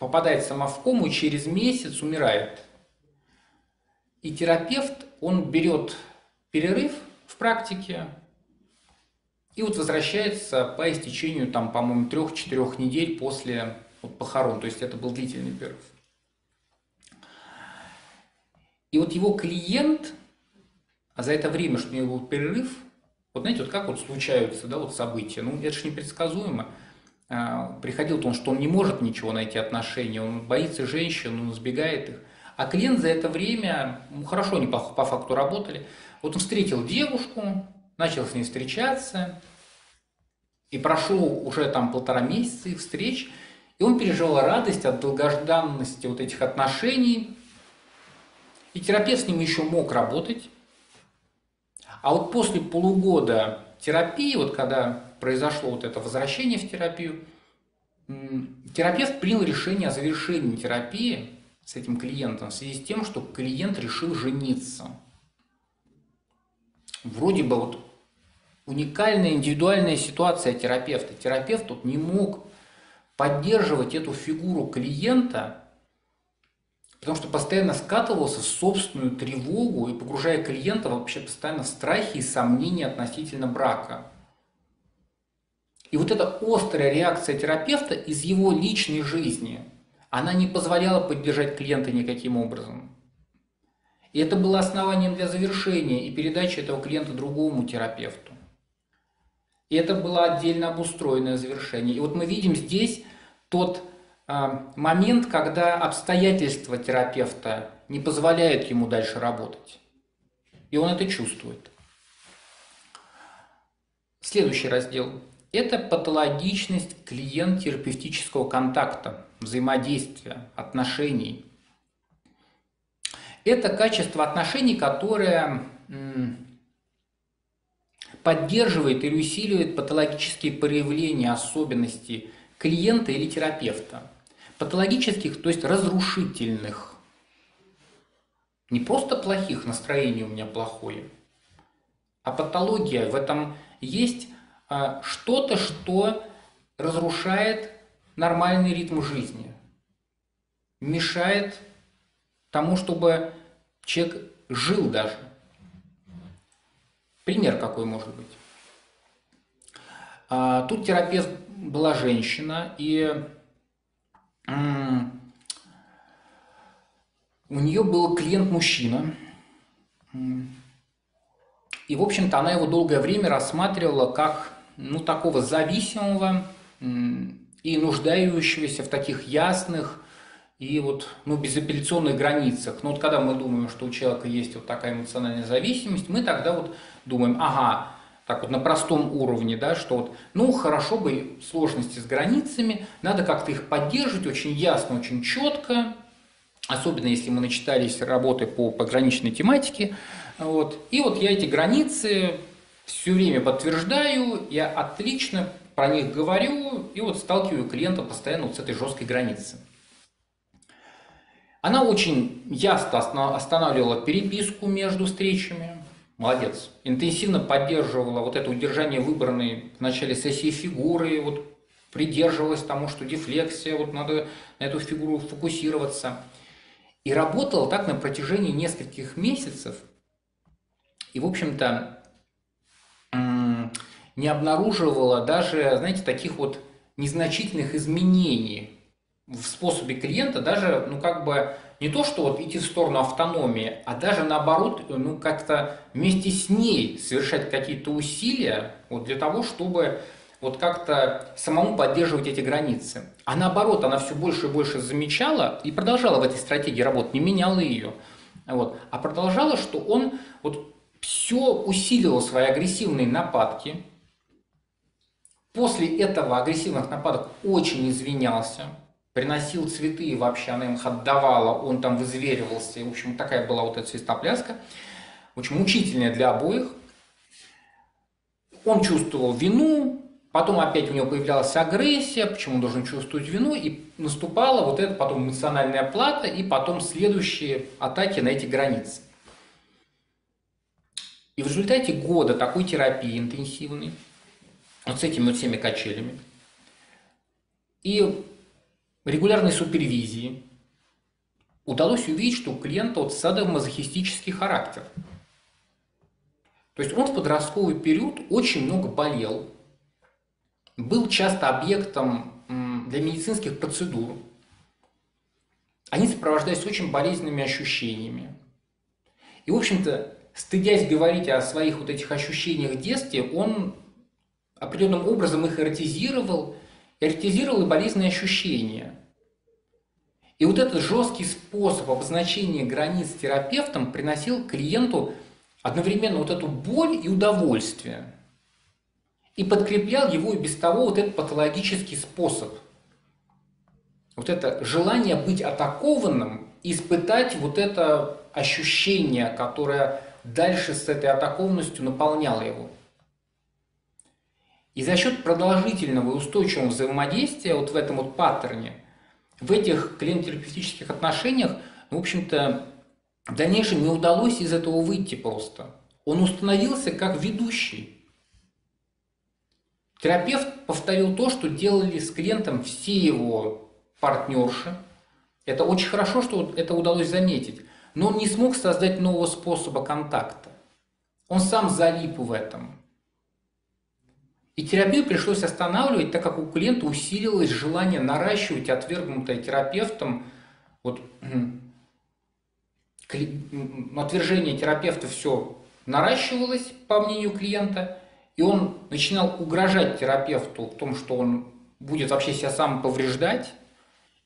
попадает сама в кому через месяц умирает. И терапевт, он берет перерыв в практике, и вот возвращается по истечению, там, по-моему, трех-четырех недель после вот, похорон. То есть это был длительный перерыв. И вот его клиент, а за это время, что у него был перерыв, вот знаете, вот как вот случаются да, вот события, ну это же непредсказуемо. А, приходил он, что он не может ничего найти отношения, он боится женщин, он избегает их. А клиент за это время, ну, хорошо они по, по факту работали, вот он встретил девушку, начал с ней встречаться, и прошло уже там полтора месяца их встреч, и он переживал радость от долгожданности вот этих отношений. И терапевт с ним еще мог работать. А вот после полугода терапии, вот когда произошло вот это возвращение в терапию, терапевт принял решение о завершении терапии с этим клиентом в связи с тем, что клиент решил жениться. Вроде бы вот уникальная индивидуальная ситуация терапевта. Терапевт тут не мог поддерживать эту фигуру клиента, потому что постоянно скатывался в собственную тревогу и погружая клиента вообще постоянно в страхи и сомнения относительно брака. И вот эта острая реакция терапевта из его личной жизни, она не позволяла поддержать клиента никаким образом. И это было основанием для завершения и передачи этого клиента другому терапевту. И это было отдельно обустроенное завершение. И вот мы видим здесь тот а, момент, когда обстоятельства терапевта не позволяют ему дальше работать. И он это чувствует. Следующий раздел – это патологичность клиент-терапевтического контакта, взаимодействия, отношений. Это качество отношений, которое поддерживает или усиливает патологические проявления особенностей клиента или терапевта. Патологических, то есть разрушительных. Не просто плохих, настроение у меня плохое, а патология. В этом есть а, что-то, что разрушает нормальный ритм жизни, мешает тому, чтобы человек жил даже. Пример какой может быть. А, тут терапевт была женщина, и у нее был клиент-мужчина. И, в общем-то, она его долгое время рассматривала как ну, такого зависимого и нуждающегося в таких ясных и вот, ну, безапелляционных границах. Но вот когда мы думаем, что у человека есть вот такая эмоциональная зависимость, мы тогда вот думаем, ага, так вот на простом уровне, да, что вот, ну, хорошо бы сложности с границами, надо как-то их поддерживать очень ясно, очень четко, особенно если мы начитались работы по пограничной тематике, вот. И вот я эти границы все время подтверждаю, я отлично про них говорю и вот сталкиваю клиента постоянно вот с этой жесткой границей. Она очень ясно останавливала переписку между встречами, молодец, интенсивно поддерживала вот это удержание выбранной в начале сессии фигуры, вот придерживалась тому, что дефлексия, вот надо на эту фигуру фокусироваться. И работала так на протяжении нескольких месяцев. И, в общем-то, не обнаруживала даже, знаете, таких вот незначительных изменений в способе клиента, даже, ну, как бы, не то, что вот идти в сторону автономии, а даже наоборот, ну, как-то вместе с ней совершать какие-то усилия вот для того, чтобы вот как-то самому поддерживать эти границы. А наоборот, она все больше и больше замечала и продолжала в этой стратегии работать, не меняла ее. Вот, а продолжала, что он вот все усиливал свои агрессивные нападки, После этого агрессивных нападок очень извинялся, приносил цветы, и вообще она им их отдавала, он там вызверивался. И, в общем, такая была вот эта свистопляска, очень мучительная для обоих. Он чувствовал вину, потом опять у него появлялась агрессия, почему он должен чувствовать вину, и наступала вот эта потом эмоциональная плата, и потом следующие атаки на эти границы. И в результате года такой терапии интенсивной, вот с этими вот всеми качелями. И регулярной супервизии удалось увидеть, что у клиента вот садомазохистический характер. То есть он в подростковый период очень много болел, был часто объектом для медицинских процедур. Они сопровождались очень болезненными ощущениями. И, в общем-то, стыдясь говорить о своих вот этих ощущениях в детстве, он определенным образом их эротизировал, эротизировал и болезненные ощущения. И вот этот жесткий способ обозначения границ терапевтом приносил клиенту одновременно вот эту боль и удовольствие. И подкреплял его и без того вот этот патологический способ. Вот это желание быть атакованным испытать вот это ощущение, которое дальше с этой атакованностью наполняло его. И за счет продолжительного и устойчивого взаимодействия вот в этом вот паттерне, в этих клиент-терапевтических отношениях, ну, в общем-то, в дальнейшем не удалось из этого выйти просто. Он установился как ведущий. Терапевт повторил то, что делали с клиентом все его партнерши. Это очень хорошо, что это удалось заметить. Но он не смог создать нового способа контакта. Он сам залип в этом. И терапию пришлось останавливать, так как у клиента усилилось желание наращивать отвергнутое терапевтом вот, отвержение терапевта все наращивалось, по мнению клиента, и он начинал угрожать терапевту в том, что он будет вообще себя сам повреждать.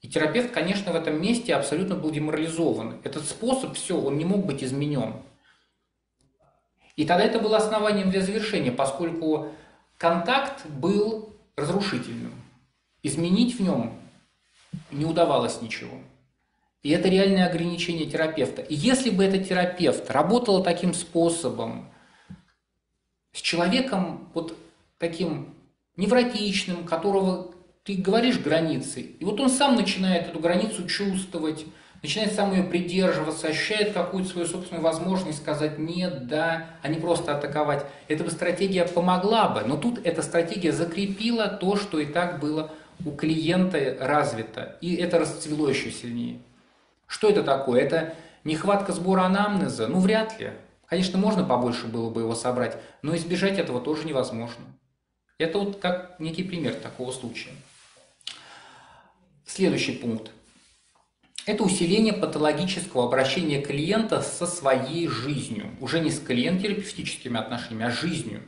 И терапевт, конечно, в этом месте абсолютно был деморализован. Этот способ, все, он не мог быть изменен. И тогда это было основанием для завершения, поскольку контакт был разрушительным. Изменить в нем не удавалось ничего. И это реальное ограничение терапевта. И если бы этот терапевт работал таким способом, с человеком вот таким невротичным, которого ты говоришь границы, и вот он сам начинает эту границу чувствовать, начинает сам ее придерживаться, ощущает какую-то свою собственную возможность сказать нет, да, а не просто атаковать. Эта бы стратегия помогла бы, но тут эта стратегия закрепила то, что и так было у клиента развито, и это расцвело еще сильнее. Что это такое? Это нехватка сбора анамнеза? Ну, вряд ли. Конечно, можно побольше было бы его собрать, но избежать этого тоже невозможно. Это вот как некий пример такого случая. Следующий пункт. Это усиление патологического обращения клиента со своей жизнью. Уже не с клиент-терапевтическими отношениями, а жизнью.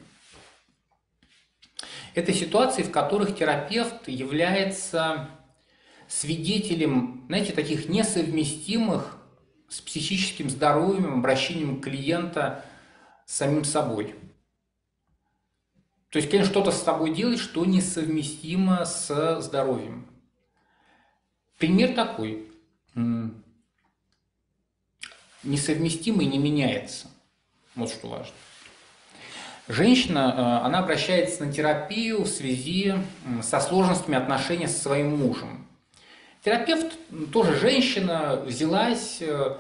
Это ситуации, в которых терапевт является свидетелем, знаете, таких несовместимых с психическим здоровьем, обращением клиента с самим собой. То есть клиент что-то с собой делает, что несовместимо с здоровьем. Пример такой. Несовместимый не меняется. Вот что важно. Женщина, э, она обращается на терапию в связи со сложностями отношений со своим мужем. Терапевт, тоже женщина, взялась э,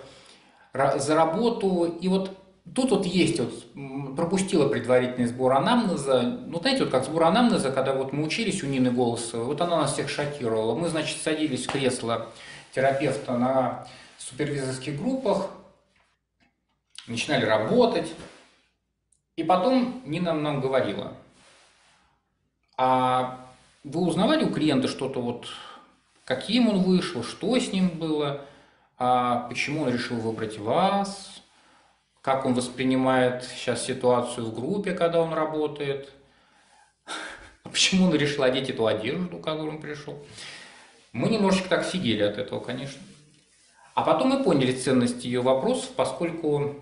за работу, и вот тут вот есть, вот пропустила предварительный сбор анамнеза. Ну, знаете, вот как сбор анамнеза, когда вот мы учились у Нины Голосовой, вот она нас всех шокировала. Мы, значит, садились в кресло терапевта на супервизорских группах, начинали работать, и потом Нина нам говорила, а вы узнавали у клиента что-то вот каким он вышел, что с ним было, а почему он решил выбрать вас, как он воспринимает сейчас ситуацию в группе, когда он работает, почему он решил одеть эту одежду, которую он пришел. Мы немножечко так сидели от этого, конечно. А потом мы поняли ценность ее вопросов, поскольку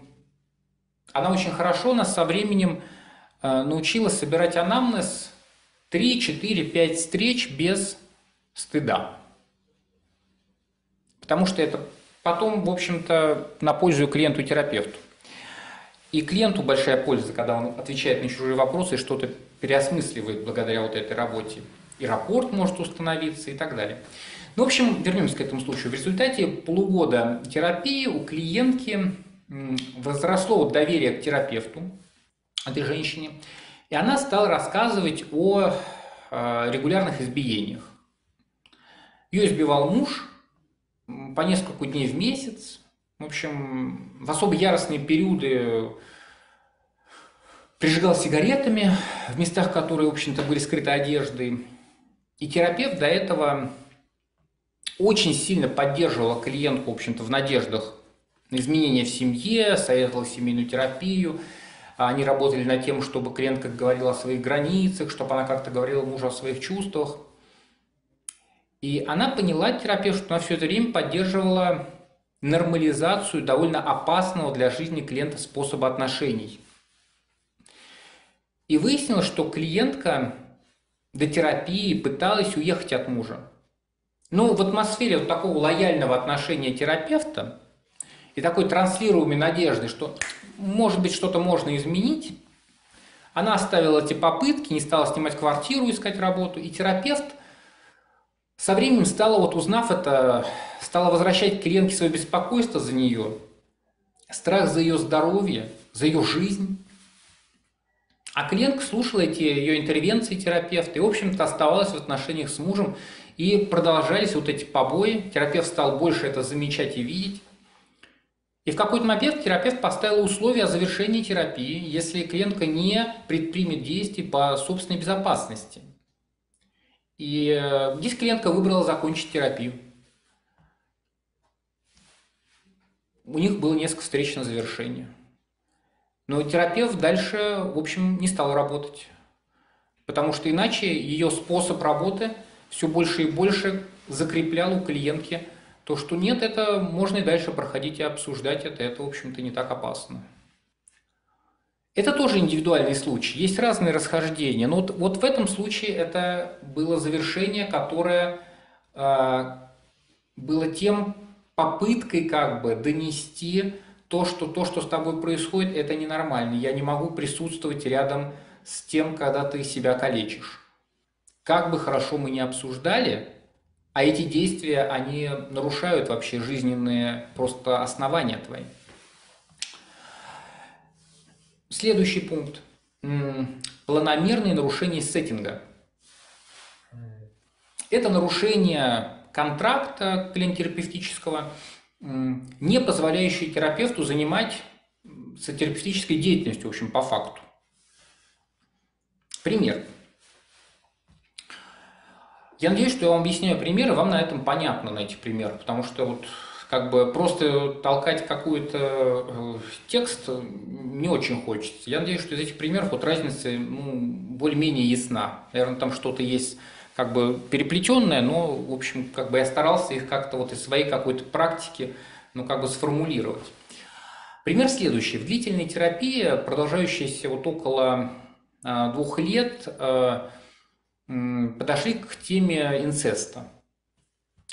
она очень хорошо нас со временем э, научила собирать анамнез 3, 4, 5 встреч без стыда. Потому что это потом, в общем-то, на пользу клиенту-терапевту. И клиенту большая польза, когда он отвечает на чужие вопросы и что-то переосмысливает благодаря вот этой работе. И рапорт может установиться и так далее. Ну, в общем, вернемся к этому случаю. В результате полугода терапии у клиентки возросло доверие к терапевту, этой женщине, и она стала рассказывать о э, регулярных избиениях. Ее избивал муж, по несколько дней в месяц. В общем, в особо яростные периоды прижигал сигаретами в местах, которые, в общем-то, были скрыты одеждой. И терапевт до этого очень сильно поддерживала клиентку, в общем-то, в надеждах на изменения в семье, советовала семейную терапию. Они работали над тем, чтобы клиентка говорила о своих границах, чтобы она как-то говорила мужу о своих чувствах. И она поняла, терапевт, что она все это время поддерживала нормализацию довольно опасного для жизни клиента способа отношений. И выяснилось, что клиентка до терапии пыталась уехать от мужа. Ну, в атмосфере вот такого лояльного отношения терапевта и такой транслируемой надежды, что, может быть, что-то можно изменить, она оставила эти попытки, не стала снимать квартиру, искать работу, и терапевт со временем стала, вот узнав это, стала возвращать клиентке свое беспокойство за нее, страх за ее здоровье, за ее жизнь. А клиентка слушала эти ее интервенции терапевта и, в общем-то, оставалась в отношениях с мужем, и продолжались вот эти побои. Терапевт стал больше это замечать и видеть. И в какой-то момент терапевт поставил условия о завершении терапии, если клиентка не предпримет действий по собственной безопасности. И э, здесь клиентка выбрала закончить терапию. У них было несколько встреч на завершение. Но терапевт дальше, в общем, не стал работать. Потому что иначе ее способ работы все больше и больше закреплял у клиентки то, что нет, это можно и дальше проходить и обсуждать это, это, в общем-то, не так опасно. Это тоже индивидуальный случай. Есть разные расхождения. Но вот, вот в этом случае это было завершение, которое э, было тем попыткой как бы донести то, что то, что с тобой происходит, это ненормально. Я не могу присутствовать рядом с тем, когда ты себя калечишь. Как бы хорошо мы ни обсуждали, а эти действия, они нарушают вообще жизненные просто основания твои. Следующий пункт. Планомерные нарушения сеттинга. Это нарушение контракта клиентерапевтического, не позволяющее терапевту занимать терапевтической деятельностью, в общем, по факту. Пример. Я надеюсь, что я вам объясняю примеры, вам на этом понятно, на этих примерах, потому что вот как бы просто толкать какой-то э, текст не очень хочется. Я надеюсь, что из этих примеров вот разница ну, более-менее ясна. Наверное, там что-то есть как бы переплетенное, но, в общем, как бы я старался их как-то вот из своей какой-то практики, ну, как бы сформулировать. Пример следующий. В длительной терапии, продолжающейся вот около э, двух лет, э, подошли к теме инцеста.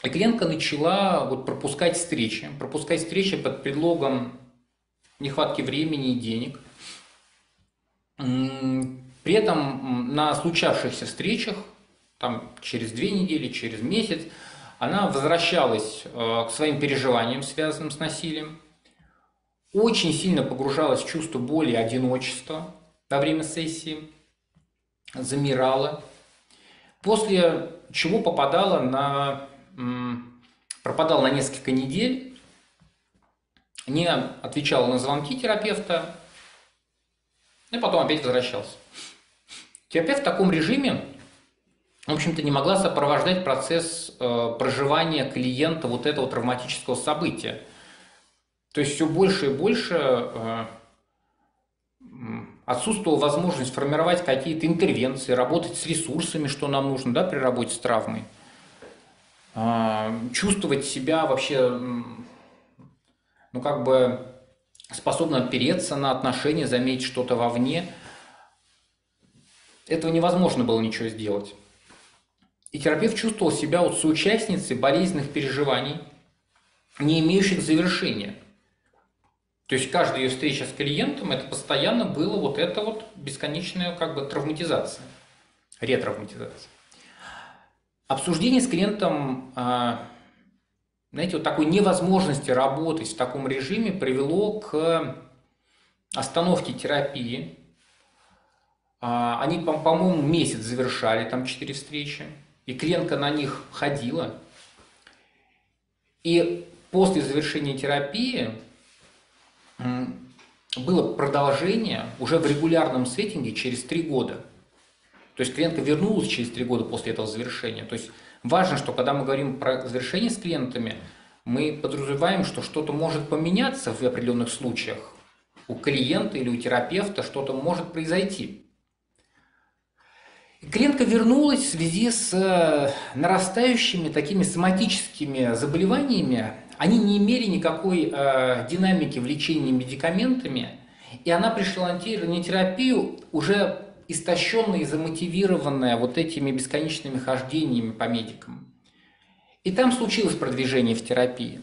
И клиентка начала вот пропускать встречи, пропускать встречи под предлогом нехватки времени и денег. При этом на случавшихся встречах, там через две недели, через месяц, она возвращалась э, к своим переживаниям, связанным с насилием, очень сильно погружалась в чувство боли и одиночества во время сессии, замирала, после чего попадала на, пропадала на несколько недель, не отвечала на звонки терапевта, и потом опять возвращался. Терапевт в таком режиме, в общем-то, не могла сопровождать процесс э, проживания клиента вот этого травматического события. То есть все больше и больше э, отсутствовала возможность формировать какие-то интервенции, работать с ресурсами, что нам нужно да, при работе с травмой, а, чувствовать себя вообще, ну как бы способно опереться на отношения, заметить что-то вовне. Этого невозможно было ничего сделать. И терапевт чувствовал себя вот соучастницей болезненных переживаний, не имеющих завершения – то есть каждая ее встреча с клиентом, это постоянно было вот это вот бесконечная как бы травматизация, ретравматизация. Обсуждение с клиентом, а, знаете, вот такой невозможности работать в таком режиме привело к остановке терапии. А, они, по-моему, месяц завершали, там четыре встречи, и клиентка на них ходила. И после завершения терапии было продолжение уже в регулярном сеттинге через три года. То есть клиентка вернулась через три года после этого завершения. То есть важно, что когда мы говорим про завершение с клиентами, мы подразумеваем, что что-то может поменяться в определенных случаях. У клиента или у терапевта что-то может произойти. Клиентка вернулась в связи с э, нарастающими такими соматическими заболеваниями, они не имели никакой э, динамики в лечении медикаментами, и она пришла на терапию уже истощенная и замотивированная вот этими бесконечными хождениями по медикам. И там случилось продвижение в терапии.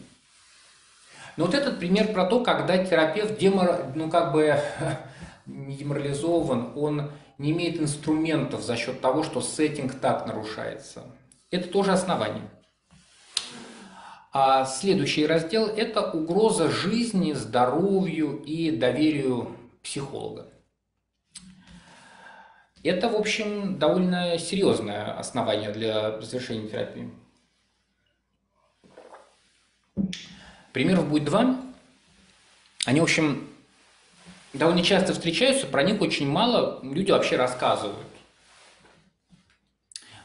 Но вот этот пример про то, когда терапевт демор... ну, как бы не деморализован, он не имеет инструментов за счет того, что сеттинг так нарушается. Это тоже основание. А следующий раздел – это угроза жизни, здоровью и доверию психолога. Это, в общем, довольно серьезное основание для завершения терапии. Примеров будет два. Они, в общем, довольно часто встречаются, про них очень мало люди вообще рассказывают.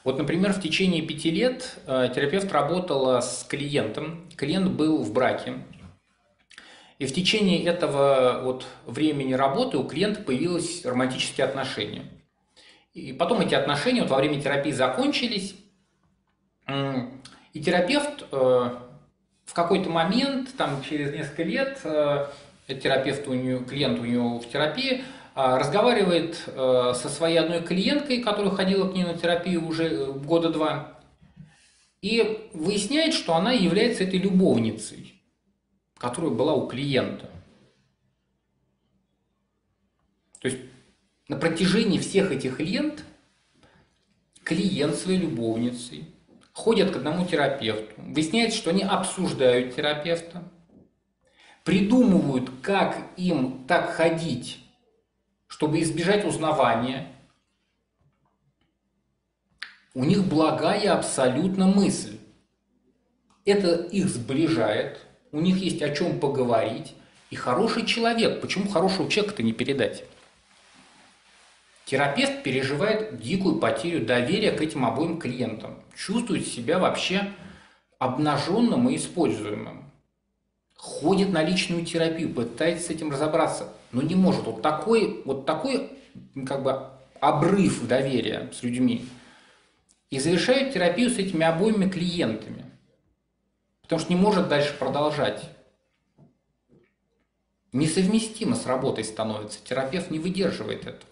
Вот, например, в течение пяти лет э, терапевт работала с клиентом. Клиент был в браке. И в течение этого вот времени работы у клиента появились романтические отношения. И потом эти отношения вот во время терапии закончились. И терапевт э, в какой-то момент, там через несколько лет, э, терапевт у нее, клиент у него в терапии, а, разговаривает э, со своей одной клиенткой, которая ходила к ней на терапию уже э, года два, и выясняет, что она является этой любовницей, которая была у клиента. То есть на протяжении всех этих лент клиент своей любовницей ходят к одному терапевту, выясняется, что они обсуждают терапевта, придумывают, как им так ходить, чтобы избежать узнавания. У них благая абсолютно мысль. Это их сближает, у них есть о чем поговорить. И хороший человек, почему хорошего человека-то не передать? Терапевт переживает дикую потерю доверия к этим обоим клиентам, чувствует себя вообще обнаженным и используемым ходит на личную терапию, пытается с этим разобраться, но не может. Вот такой, вот такой как бы обрыв доверия с людьми. И завершает терапию с этими обоими клиентами. Потому что не может дальше продолжать. Несовместимо с работой становится. Терапевт не выдерживает это.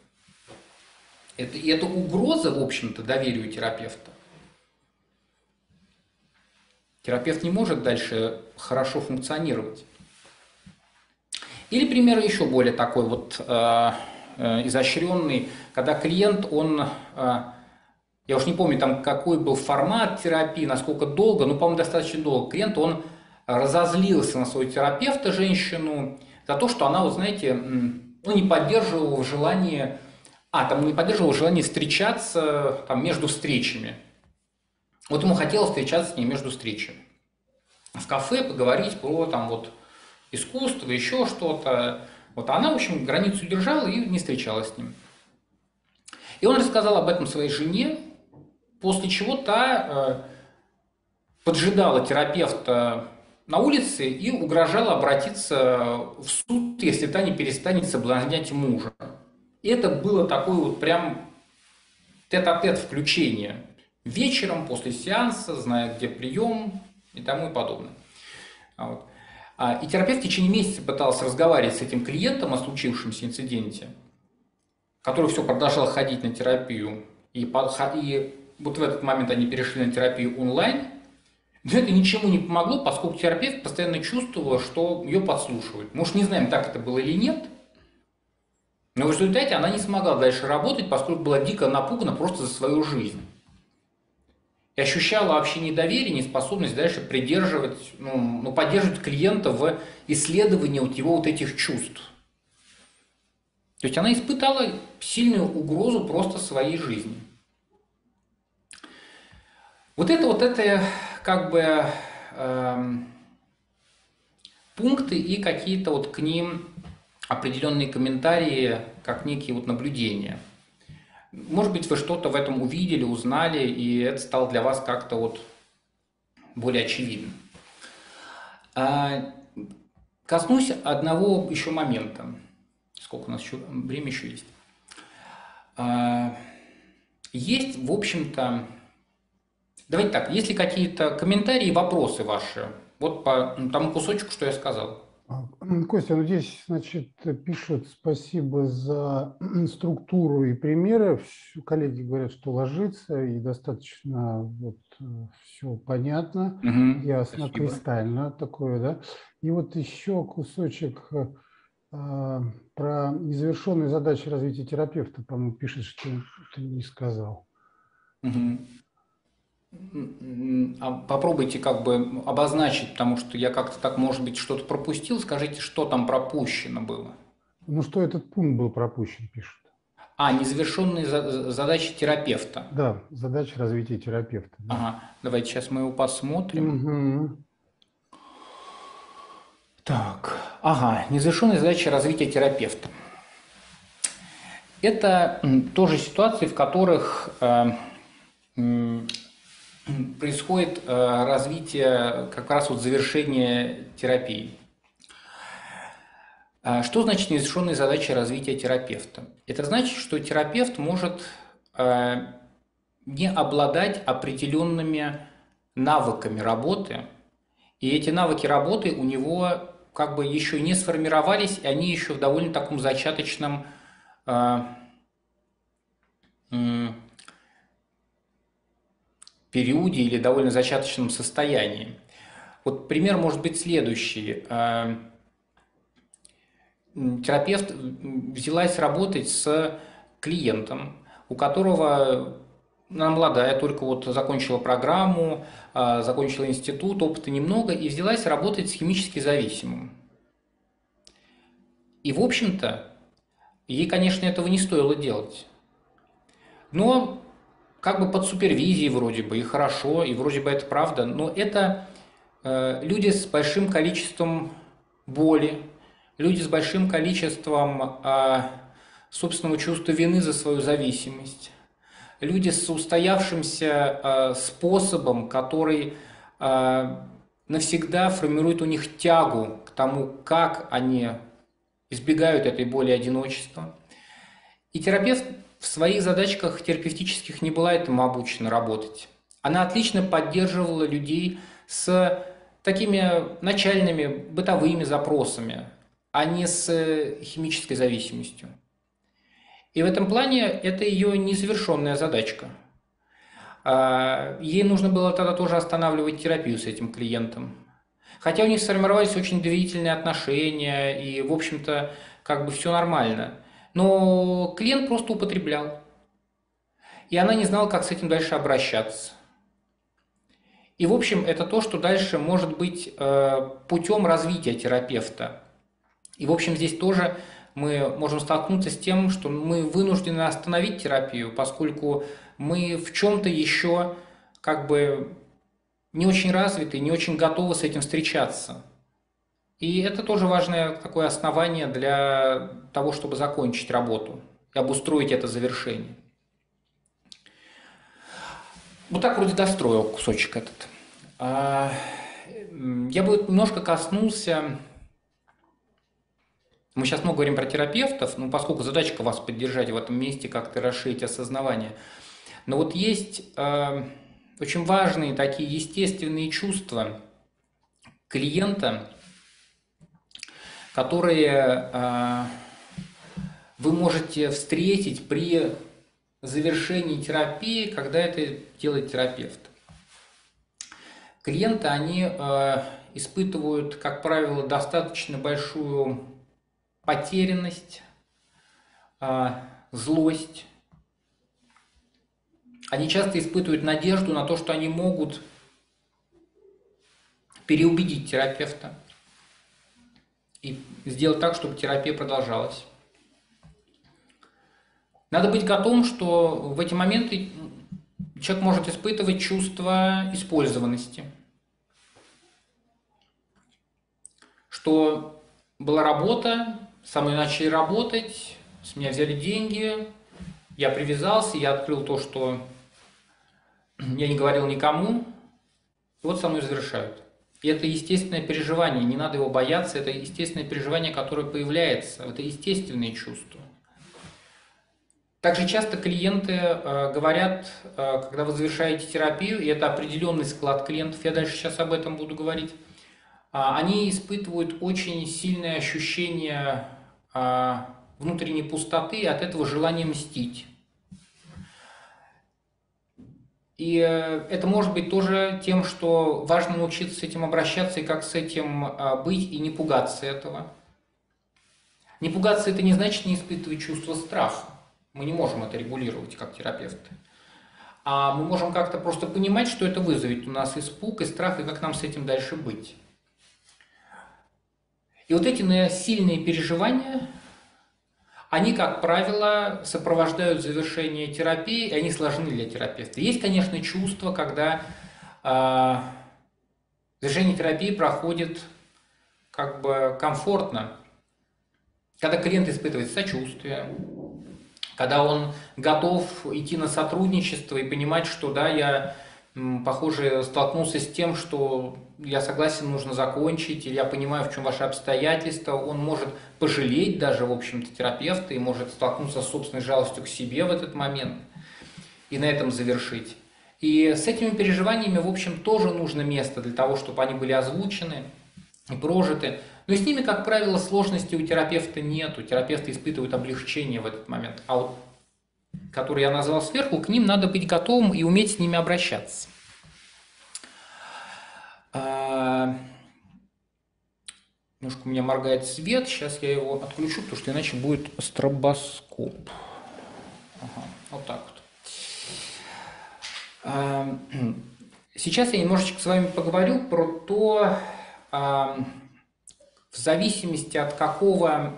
это и это угроза, в общем-то, доверию терапевта. Терапевт не может дальше хорошо функционировать. Или пример еще более такой вот э, э, изощренный, когда клиент, он, э, я уж не помню там какой был формат терапии, насколько долго, ну, по-моему, достаточно долго, клиент, он разозлился на своего терапевта, женщину, за то, что она, вот знаете, ну, не поддерживала в желании, а, там не поддерживала желание встречаться там, между встречами. Вот ему хотелось встречаться с ней между встречами. В кафе поговорить про там вот искусство, еще что-то. Вот она, в общем, границу держала и не встречалась с ним. И он рассказал об этом своей жене, после чего та э, поджидала терапевта на улице и угрожала обратиться в суд, если та не перестанет соблазнять мужа. И это было такое вот прям тет-а-тет включение вечером после сеанса, зная, где прием и тому и подобное. А вот. А, и терапевт в течение месяца пытался разговаривать с этим клиентом о случившемся инциденте, который все продолжал ходить на терапию. И, и вот в этот момент они перешли на терапию онлайн. Но это ничему не помогло, поскольку терапевт постоянно чувствовал, что ее подслушивают. Может, не знаем, так это было или нет, но в результате она не смогла дальше работать, поскольку была дико напугана просто за свою жизнь и ощущала вообще недоверие, неспособность дальше придерживать, ну, ну, поддерживать клиента в исследовании вот его вот этих чувств. То есть она испытала сильную угрозу просто своей жизни. Вот это вот это как бы э, пункты и какие-то вот к ним определенные комментарии, как некие вот наблюдения – может быть, вы что-то в этом увидели, узнали, и это стало для вас как-то вот более очевидным. А, коснусь одного еще момента. Сколько у нас еще время еще есть? А, есть, в общем-то, давайте так, есть ли какие-то комментарии, вопросы ваши? Вот по тому кусочку, что я сказал. А, Костя, ну здесь, значит, пишут спасибо за структуру и примеры. Коллеги говорят, что ложится и достаточно вот все понятно, угу, ясно, спасибо. кристально такое, да. И вот еще кусочек э, про незавершенные задачи развития терапевта, по-моему, пишет, что ты не сказал. Угу. А попробуйте как бы обозначить, потому что я как-то так, может быть, что-то пропустил. Скажите, что там пропущено было? Ну, что этот пункт был пропущен, пишут. А, незавершенные задачи терапевта. Да, задачи развития терапевта. Да. Ага, давайте сейчас мы его посмотрим. Угу. Так, ага, незавершенные задачи развития терапевта. Это тоже ситуации, в которых э, происходит э, развитие, как раз вот завершение терапии. А что значит незавершенные задачи развития терапевта? Это значит, что терапевт может э, не обладать определенными навыками работы, и эти навыки работы у него как бы еще не сформировались, и они еще в довольно таком зачаточном э, периоде или довольно зачаточном состоянии. Вот пример может быть следующий. Э, терапевт взялась работать с клиентом, у которого она молодая, только вот закончила программу, э, закончила институт, опыта немного, и взялась работать с химически зависимым. И, в общем-то, ей, конечно, этого не стоило делать. Но как бы под супервизией вроде бы, и хорошо, и вроде бы это правда, но это э, люди с большим количеством боли, люди с большим количеством э, собственного чувства вины за свою зависимость, люди с устоявшимся э, способом, который э, навсегда формирует у них тягу к тому, как они избегают этой боли одиночества. И терапевт в своих задачках терапевтических не была этому обучена работать. Она отлично поддерживала людей с такими начальными бытовыми запросами, а не с химической зависимостью. И в этом плане это ее незавершенная задачка. А, ей нужно было тогда тоже останавливать терапию с этим клиентом. Хотя у них сформировались очень доверительные отношения, и, в общем-то, как бы все нормально – но клиент просто употреблял. И она не знала, как с этим дальше обращаться. И, в общем, это то, что дальше может быть э, путем развития терапевта. И, в общем, здесь тоже мы можем столкнуться с тем, что мы вынуждены остановить терапию, поскольку мы в чем-то еще как бы не очень развиты, не очень готовы с этим встречаться. И это тоже важное такое основание для того, чтобы закончить работу и обустроить это завершение. Вот так вроде достроил кусочек этот. А, я бы немножко коснулся мы сейчас много говорим про терапевтов, но поскольку задачка вас поддержать в этом месте, как-то расширить осознавание. Но вот есть э, очень важные такие естественные чувства клиента, которые а, вы можете встретить при завершении терапии, когда это делает терапевт. Клиенты, они а, испытывают, как правило, достаточно большую потерянность, а, злость. Они часто испытывают надежду на то, что они могут переубедить терапевта и сделать так, чтобы терапия продолжалась. Надо быть готовым, что в эти моменты человек может испытывать чувство использованности. Что была работа, со мной начали работать, с меня взяли деньги, я привязался, я открыл то, что я не говорил никому, и вот со мной завершают. И это естественное переживание, не надо его бояться, это естественное переживание, которое появляется, это естественные чувства. Также часто клиенты э, говорят, э, когда вы завершаете терапию, и это определенный склад клиентов, я дальше сейчас об этом буду говорить, э, они испытывают очень сильное ощущение а, внутренней пустоты и от этого желание мстить. И э, это может быть тоже тем, что важно научиться с этим обращаться и как с этим а, быть и не пугаться этого. Не пугаться это не значит не испытывать чувство страха. Мы не можем это регулировать как терапевты. А мы можем как-то просто понимать, что это вызовет у нас испуг и страх, и как нам с этим дальше быть. И вот эти сильные переживания, они, как правило, сопровождают завершение терапии, и они сложны для терапевта. Есть, конечно, чувство, когда э, завершение терапии проходит как бы комфортно, когда клиент испытывает сочувствие, когда он готов идти на сотрудничество и понимать, что да, я похоже, столкнулся с тем, что я согласен, нужно закончить, или я понимаю, в чем ваши обстоятельства, он может пожалеть даже, в общем-то, терапевта и может столкнуться с собственной жалостью к себе в этот момент и на этом завершить. И с этими переживаниями, в общем, тоже нужно место для того, чтобы они были озвучены и прожиты. Но с ними, как правило, сложности у терапевта нет. У терапевта испытывают облегчение в этот момент. А вот которые я назвал сверху, к ним надо быть готовым и уметь с ними обращаться. Немножко у меня моргает свет, сейчас я его отключу, потому что иначе будет стробоскоп. Ага, вот так вот. А, сейчас я немножечко с вами поговорю про то, а, в зависимости от какого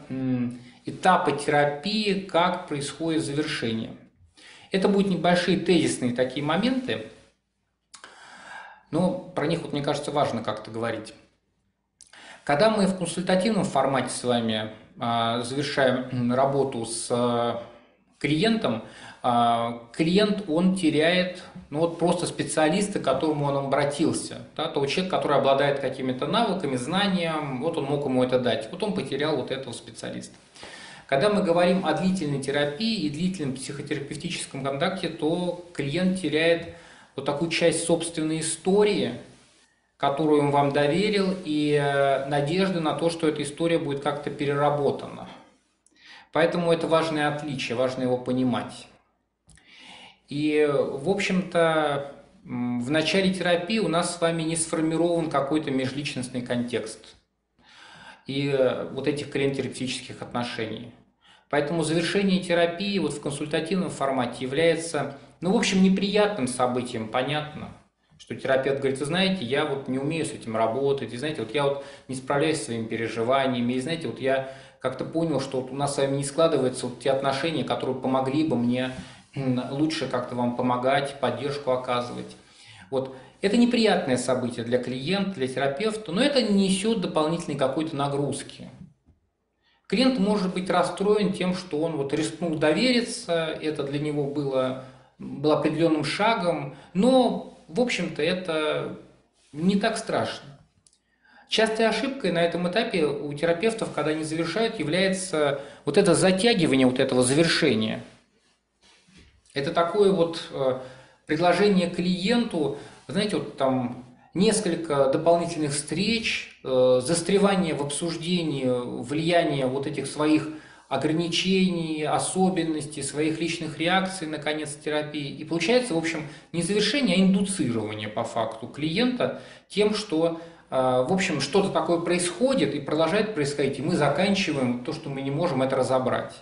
этапа терапии, как происходит завершение. Это будут небольшие тезисные такие моменты, но про них, вот, мне кажется, важно как-то говорить. Когда мы в консультативном формате с вами э, завершаем работу с э, клиентом, э, клиент, он теряет ну, вот просто специалиста, к которому он обратился. Да, того человека, который обладает какими-то навыками, знанием, вот он мог ему это дать. Вот он потерял вот этого специалиста. Когда мы говорим о длительной терапии и длительном психотерапевтическом контакте, то клиент теряет вот такую часть собственной истории, которую он вам доверил, и э, надежды на то, что эта история будет как-то переработана. Поэтому это важное отличие, важно его понимать. И, в общем-то, в начале терапии у нас с вами не сформирован какой-то межличностный контекст и э, вот этих клиент-терапевтических отношений. Поэтому завершение терапии вот в консультативном формате является, ну, в общем, неприятным событием, понятно, что терапевт говорит, вы знаете, я вот не умею с этим работать, и знаете, вот я вот не справляюсь с своими переживаниями, и знаете, вот я как-то понял, что вот у нас с вами не складываются вот те отношения, которые помогли бы мне лучше как-то вам помогать, поддержку оказывать. Вот. Это неприятное событие для клиента, для терапевта, но это не несет дополнительной какой-то нагрузки. Клиент может быть расстроен тем, что он вот рискнул довериться, это для него было, было определенным шагом, но, в общем-то, это не так страшно. Частой ошибкой на этом этапе у терапевтов, когда они завершают, является вот это затягивание вот этого завершения. Это такое вот э, предложение клиенту, знаете, вот там несколько дополнительных встреч, э, застревание в обсуждении влияния вот этих своих ограничений, особенностей, своих личных реакций на конец терапии. И получается, в общем, не завершение, а индуцирование по факту клиента тем, что э, в общем, что-то такое происходит и продолжает происходить, и мы заканчиваем то, что мы не можем это разобрать.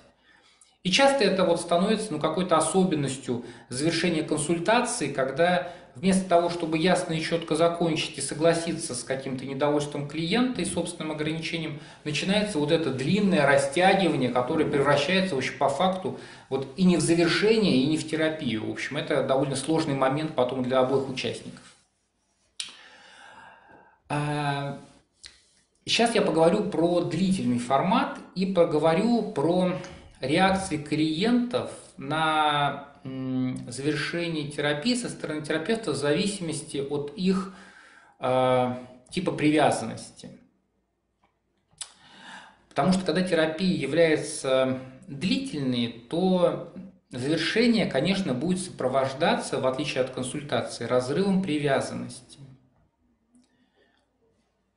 И часто это вот становится ну, какой-то особенностью завершения консультации, когда вместо того, чтобы ясно и четко закончить и согласиться с каким-то недовольством клиента и собственным ограничением, начинается вот это длинное растягивание, которое превращается в общем, по факту вот и не в завершение, и не в терапию. В общем, это довольно сложный момент потом для обоих участников. Сейчас а, я поговорю про длительный формат и поговорю про реакции клиентов на завершение терапии со стороны терапевта в зависимости от их э, типа привязанности. Потому что когда терапия является длительной, то завершение, конечно, будет сопровождаться, в отличие от консультации, разрывом привязанности.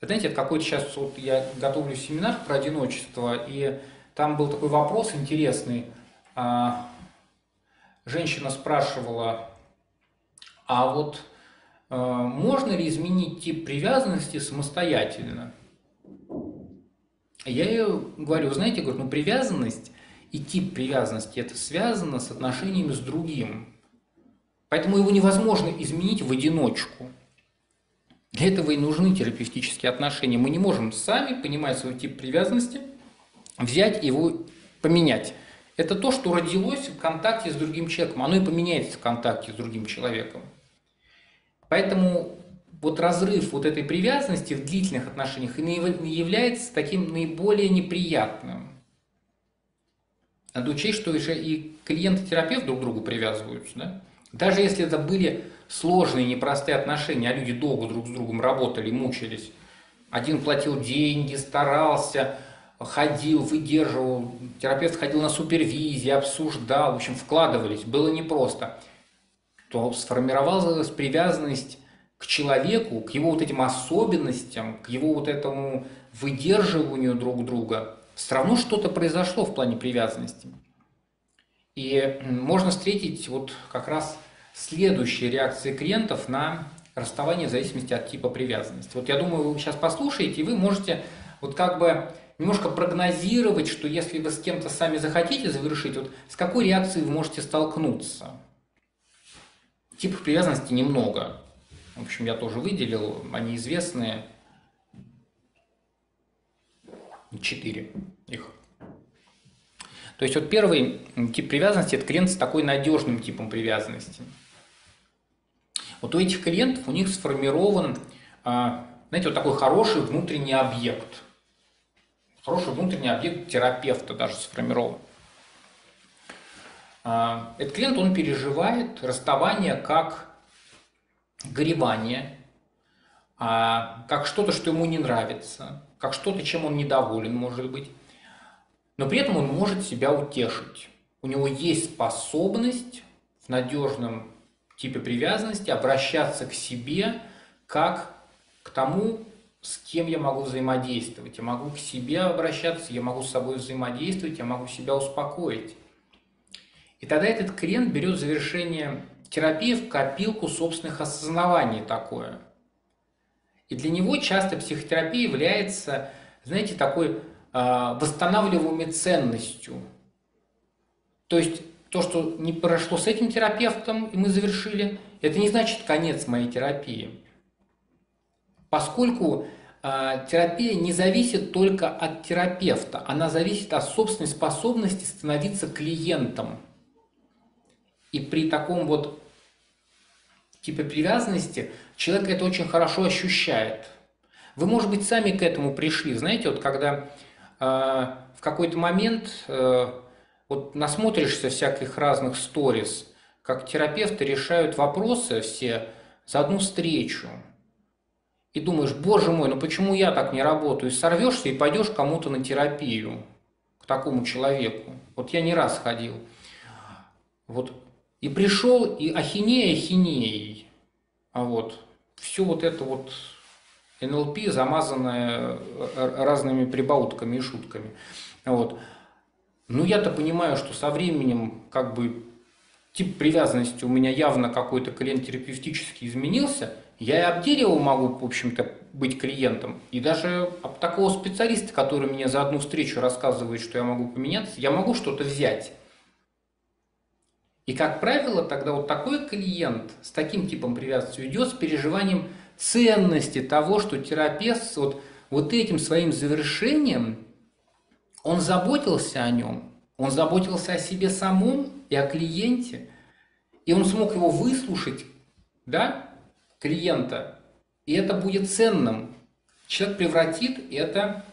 знаете, это какой-то сейчас, вот я готовлю семинар про одиночество, и там был такой вопрос интересный. А, женщина спрашивала, а вот а, можно ли изменить тип привязанности самостоятельно? Я ей говорю, знаете, говорю, ну привязанность и тип привязанности это связано с отношениями с другим. Поэтому его невозможно изменить в одиночку. Для этого и нужны терапевтические отношения. Мы не можем сами, понимая свой тип привязанности, взять его поменять. Это то, что родилось в контакте с другим человеком. Оно и поменяется в контакте с другим человеком. Поэтому вот разрыв вот этой привязанности в длительных отношениях и является таким наиболее неприятным. Надо учесть, что еще и клиент и терапевт друг к другу привязываются. Да? Даже если это были сложные, непростые отношения, а люди долго друг с другом работали, мучились. Один платил деньги, старался, ходил, выдерживал, терапевт ходил на супервизии, обсуждал, в общем, вкладывались, было непросто, то сформировалась привязанность к человеку, к его вот этим особенностям, к его вот этому выдерживанию друг друга. Все равно что-то произошло в плане привязанности. И можно встретить вот как раз следующие реакции клиентов на расставание в зависимости от типа привязанности. Вот я думаю, вы сейчас послушаете, и вы можете вот как бы немножко прогнозировать, что если вы с кем-то сами захотите завершить, вот с какой реакцией вы можете столкнуться. Типов привязанности немного. В общем, я тоже выделил, они известные. Четыре их. То есть вот первый тип привязанности – это клиент с такой надежным типом привязанности. Вот у этих клиентов у них сформирован, а, знаете, вот такой хороший внутренний объект. Хороший внутренний объект терапевта даже сформирован. А, этот клиент, он переживает расставание как горевание, а, как что-то, что ему не нравится, как что-то, чем он недоволен, может быть но при этом он может себя утешить. У него есть способность в надежном типе привязанности обращаться к себе как к тому, с кем я могу взаимодействовать. Я могу к себе обращаться, я могу с собой взаимодействовать, я могу себя успокоить. И тогда этот клиент берет завершение терапии в копилку собственных осознаваний такое. И для него часто психотерапия является, знаете, такой а, восстанавливаемой ценностью. То есть то, что не прошло с этим терапевтом, и мы завершили, это не значит конец моей терапии. Поскольку э, терапия не зависит только от терапевта, она зависит от собственной способности становиться клиентом. И при таком вот типе привязанности человек это очень хорошо ощущает. Вы, может быть, сами к этому пришли. Знаете, вот когда а, в какой-то момент э, вот насмотришься всяких разных сторис, как терапевты решают вопросы все за одну встречу. И думаешь, боже мой, ну почему я так не работаю? И сорвешься и пойдешь кому-то на терапию, к такому человеку. Вот я не раз ходил. Вот. И пришел, и ахинея ахинеей. А вот. Все вот это вот НЛП, замазанное разными прибаутками и шутками. Вот. Ну, я-то понимаю, что со временем как бы тип привязанности у меня явно какой-то клиент терапевтически изменился. Я и об дерево могу, в общем-то, быть клиентом. И даже об такого специалиста, который мне за одну встречу рассказывает, что я могу поменяться, я могу что-то взять. И, как правило, тогда вот такой клиент с таким типом привязанности идет с переживанием ценности того, что терапевт вот, вот этим своим завершением, он заботился о нем, он заботился о себе самом и о клиенте, и он смог его выслушать, да, клиента, и это будет ценным. Человек превратит это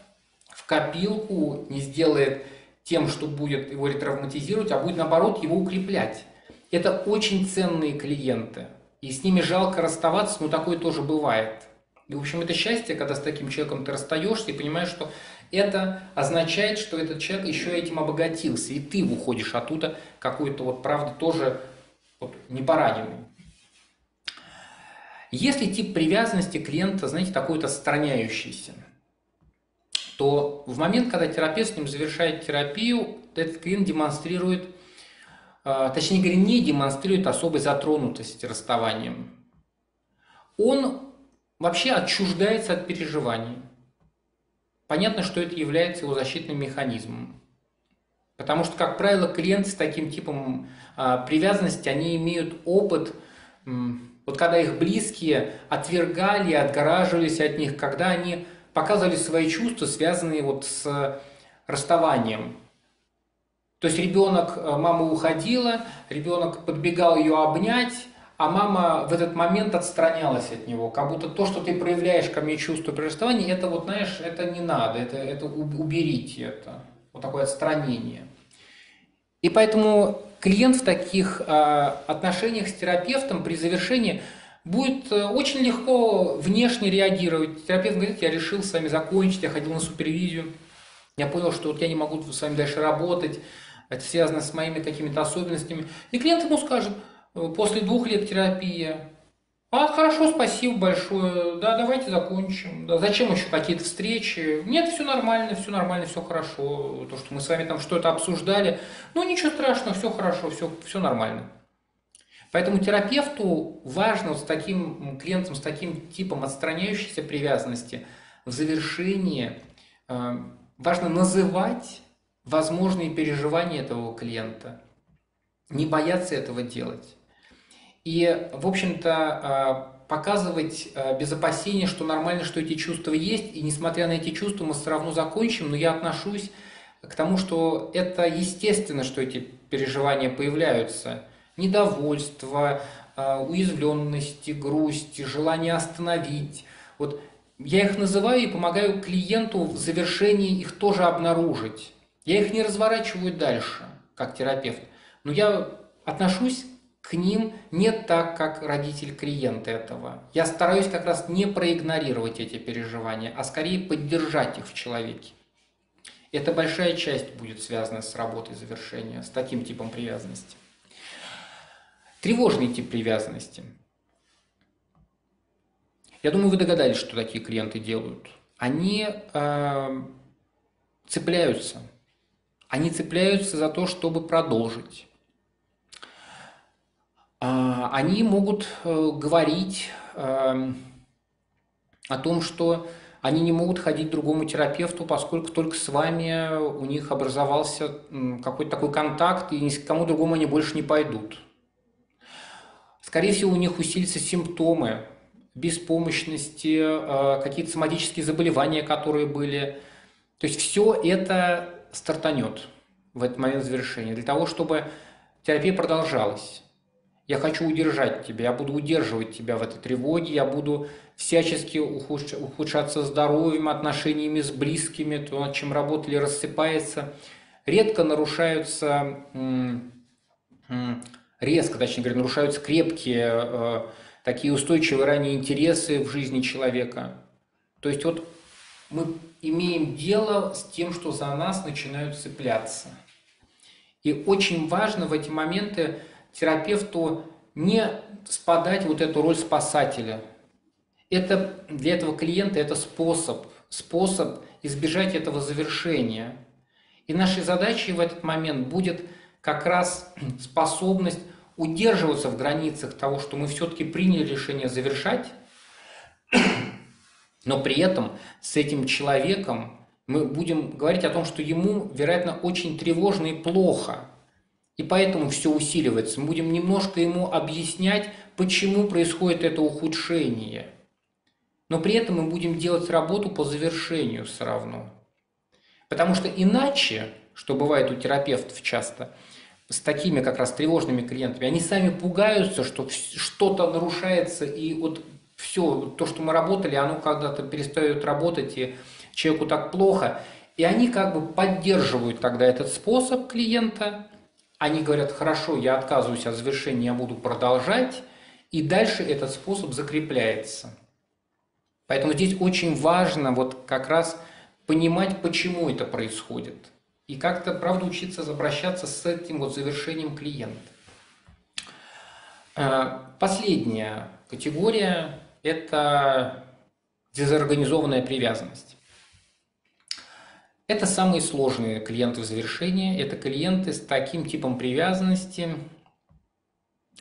в копилку, не сделает тем, что будет его ретравматизировать, а будет наоборот его укреплять. Это очень ценные клиенты – и с ними жалко расставаться, но такое тоже бывает. И, в общем, это счастье, когда с таким человеком ты расстаешься и понимаешь, что это означает, что этот человек еще этим обогатился, и ты выходишь оттуда какой-то вот, правда, тоже вот, не пораненный. Если тип привязанности клиента, знаете, такой-то отстраняющийся, то в момент, когда терапевт с ним завершает терапию, этот клиент демонстрирует, а, точнее говоря, не демонстрирует особой затронутости расставанием. Он вообще отчуждается от переживаний. Понятно, что это является его защитным механизмом. Потому что, как правило, клиенты с таким типом а, привязанности, они имеют опыт, вот когда их близкие отвергали, отгораживались от них, когда они показывали свои чувства, связанные вот с расставанием. То есть ребенок, э, мама уходила, ребенок подбегал ее обнять, а мама в этот момент отстранялась от него, как будто то, что ты проявляешь ко мне чувство при расставании, это вот, знаешь, это не надо, это, это уберите это, вот такое отстранение. И поэтому клиент в таких э, отношениях с терапевтом при завершении будет э, очень легко внешне реагировать. Терапевт говорит, я решил с вами закончить, я ходил на супервизию, я понял, что вот я не могу с вами дальше работать, это связано с моими какими-то особенностями. И клиент ему скажет, э, после двух лет терапии, а, хорошо, спасибо большое, да, давайте закончим. Да, зачем еще какие-то встречи? Нет, все нормально, все нормально, все хорошо. То, что мы с вами там что-то обсуждали, ну ничего страшного, все хорошо, все, все нормально. Поэтому терапевту важно вот с таким клиентом, с таким типом отстраняющейся привязанности в завершении э, важно называть возможные переживания этого клиента, не бояться этого делать. И, в общем-то, а, показывать а, без опасения, что нормально, что эти чувства есть, и несмотря на эти чувства мы все равно закончим, но я отношусь к тому, что это естественно, что эти переживания появляются. Недовольство, а, уязвленности, грусть, желание остановить. Вот я их называю и помогаю клиенту в завершении их тоже обнаружить. Я их не разворачиваю дальше, как терапевт, но я отношусь к ним не так, как родитель клиента этого. Я стараюсь как раз не проигнорировать эти переживания, а скорее поддержать их в человеке. Это большая часть будет связана с работой завершения, с таким типом привязанности. Тревожный тип привязанности. Я думаю, вы догадались, что такие клиенты делают. Они э, цепляются. Они цепляются за то, чтобы продолжить. А, они могут э, говорить эм, о том, что они не могут ходить к другому терапевту, поскольку только с вами у них образовался какой-то такой контакт, и ни к кому другому они больше не пойдут. Скорее всего, у них усилятся симптомы беспомощности, э, какие-то соматические заболевания, которые были. То есть все это стартанет в этот момент завершения, для того, чтобы терапия продолжалась. Я хочу удержать тебя, я буду удерживать тебя в этой тревоге, я буду всячески ухудшаться здоровьем, отношениями с близкими, то, над чем работали, рассыпается. Редко нарушаются, резко, точнее говоря, нарушаются крепкие, э, такие устойчивые ранее интересы в жизни человека. То есть вот мы имеем дело с тем, что за нас начинают цепляться. И очень важно в эти моменты терапевту не спадать вот эту роль спасателя. Это для этого клиента это способ, способ избежать этого завершения. И нашей задачей в этот момент будет как раз способность удерживаться в границах того, что мы все-таки приняли решение завершать, но при этом с этим человеком мы будем говорить о том, что ему, вероятно, очень тревожно и плохо – и поэтому все усиливается. Мы будем немножко ему объяснять, почему происходит это ухудшение. Но при этом мы будем делать работу по завершению все равно. Потому что иначе, что бывает у терапевтов часто, с такими как раз тревожными клиентами, они сами пугаются, что что-то нарушается, и вот все, то, что мы работали, оно когда-то перестает работать, и человеку так плохо. И они как бы поддерживают тогда этот способ клиента, они говорят, хорошо, я отказываюсь от завершения, я буду продолжать, и дальше этот способ закрепляется. Поэтому здесь очень важно вот как раз понимать, почему это происходит. И как-то, правда, учиться обращаться с этим вот завершением клиента. Э, последняя категория – это дезорганизованная привязанность. Это самые сложные клиенты в завершении. Это клиенты с таким типом привязанности,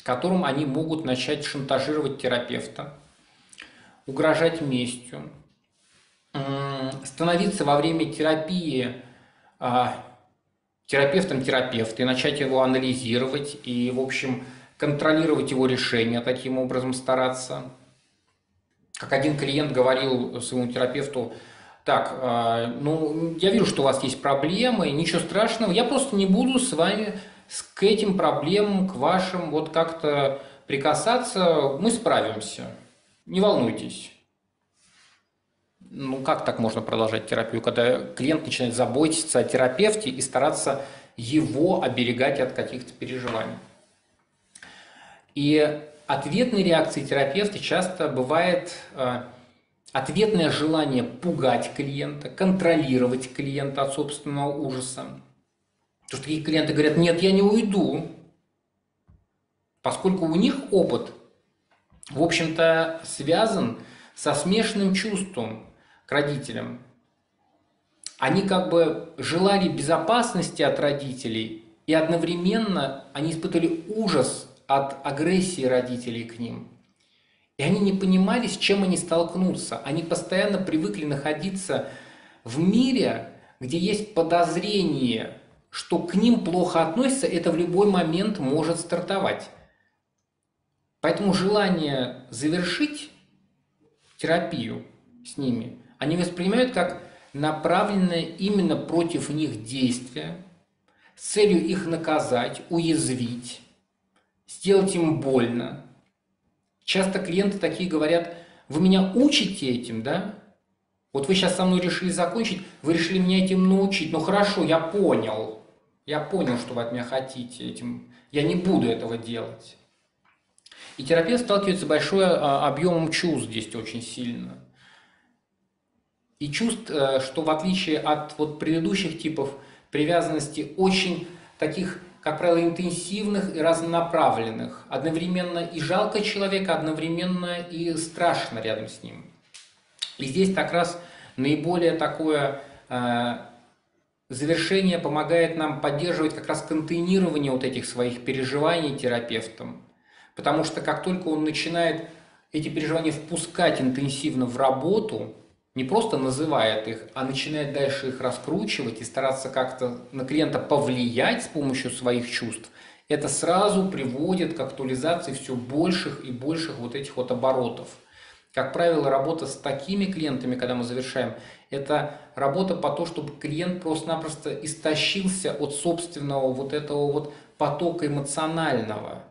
которым они могут начать шантажировать терапевта, угрожать местью, становиться во время терапии а, терапевтом терапевта и начать его анализировать и, в общем, контролировать его решения, таким образом стараться. Как один клиент говорил своему терапевту, так, а, ну, я вижу, что у вас есть проблемы, ничего страшного, я просто не буду с вами к этим проблемам, к вашим вот как-то прикасаться, мы справимся, не волнуйтесь. Ну, как так можно продолжать терапию, когда клиент начинает заботиться о терапевте и стараться его оберегать от каких-то переживаний? И ответной реакцией терапевта часто бывает э, ответное желание пугать клиента, контролировать клиента от собственного ужаса. Потому что такие клиенты говорят, нет, я не уйду, поскольку у них опыт, в общем-то, связан со смешанным чувством к родителям. Они как бы желали безопасности от родителей, и одновременно они испытывали ужас от агрессии родителей к ним. И они не понимали, с чем они столкнутся. Они постоянно привыкли находиться в мире, где есть подозрение, что к ним плохо относятся, это в любой момент может стартовать. Поэтому желание завершить терапию с ними, они воспринимают как направленное именно против них действие с целью их наказать, уязвить, сделать им больно. Часто клиенты такие говорят, вы меня учите этим, да? Вот вы сейчас со мной решили закончить, вы решили меня этим научить. Ну хорошо, я понял. Я понял, что вы от меня хотите этим. Я не буду этого делать. И терапевт сталкивается с большим а, объемом чувств здесь очень сильно. И чувств, э, что в отличие от вот предыдущих типов привязанности, очень таких как правило, интенсивных и разнонаправленных. Одновременно и жалко человека, одновременно и страшно рядом с ним. И здесь как раз наиболее такое э, завершение помогает нам поддерживать как раз контейнирование вот этих своих переживаний терапевтом. Потому что как только он начинает эти переживания впускать интенсивно в работу, не просто называет их, а начинает дальше их раскручивать и стараться как-то на клиента повлиять с помощью своих чувств, это сразу приводит к актуализации все больших и больших вот этих вот оборотов. Как правило, работа с такими клиентами, когда мы завершаем, это работа по то, чтобы клиент просто-напросто истощился от собственного вот этого вот потока эмоционального.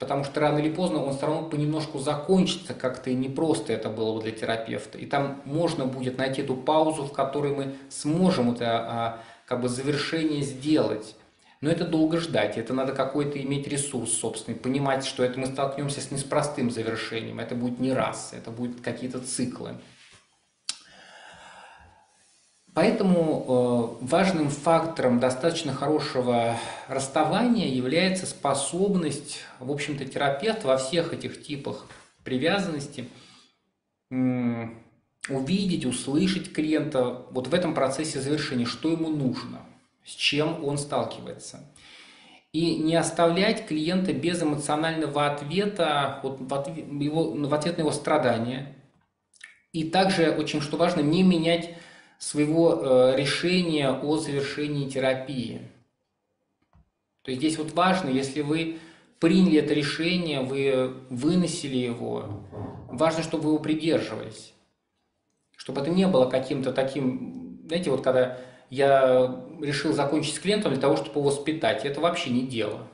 Потому что рано или поздно он все равно понемножку закончится, как-то и непросто это было бы для терапевта. И там можно будет найти эту паузу, в которой мы сможем это а, как бы завершение сделать. Но это долго ждать, это надо какой-то иметь ресурс собственный, понимать, что это мы столкнемся с неспростым завершением, это будет не раз, это будут какие-то циклы. Поэтому э, важным фактором достаточно хорошего расставания является способность, в общем-то, терапевта во всех этих типах привязанности увидеть, услышать клиента вот в этом процессе завершения, что ему нужно, с чем он сталкивается. И не оставлять клиента без эмоционального ответа вот, в, ответ, его, в ответ на его страдания. И также, очень что важно, не менять своего э, решения о завершении терапии. То есть здесь вот важно, если вы приняли это решение, вы выносили его, важно, чтобы вы его придерживались. Чтобы это не было каким-то таким, знаете, вот когда я решил закончить с клиентом для того, чтобы его воспитать, это вообще не дело.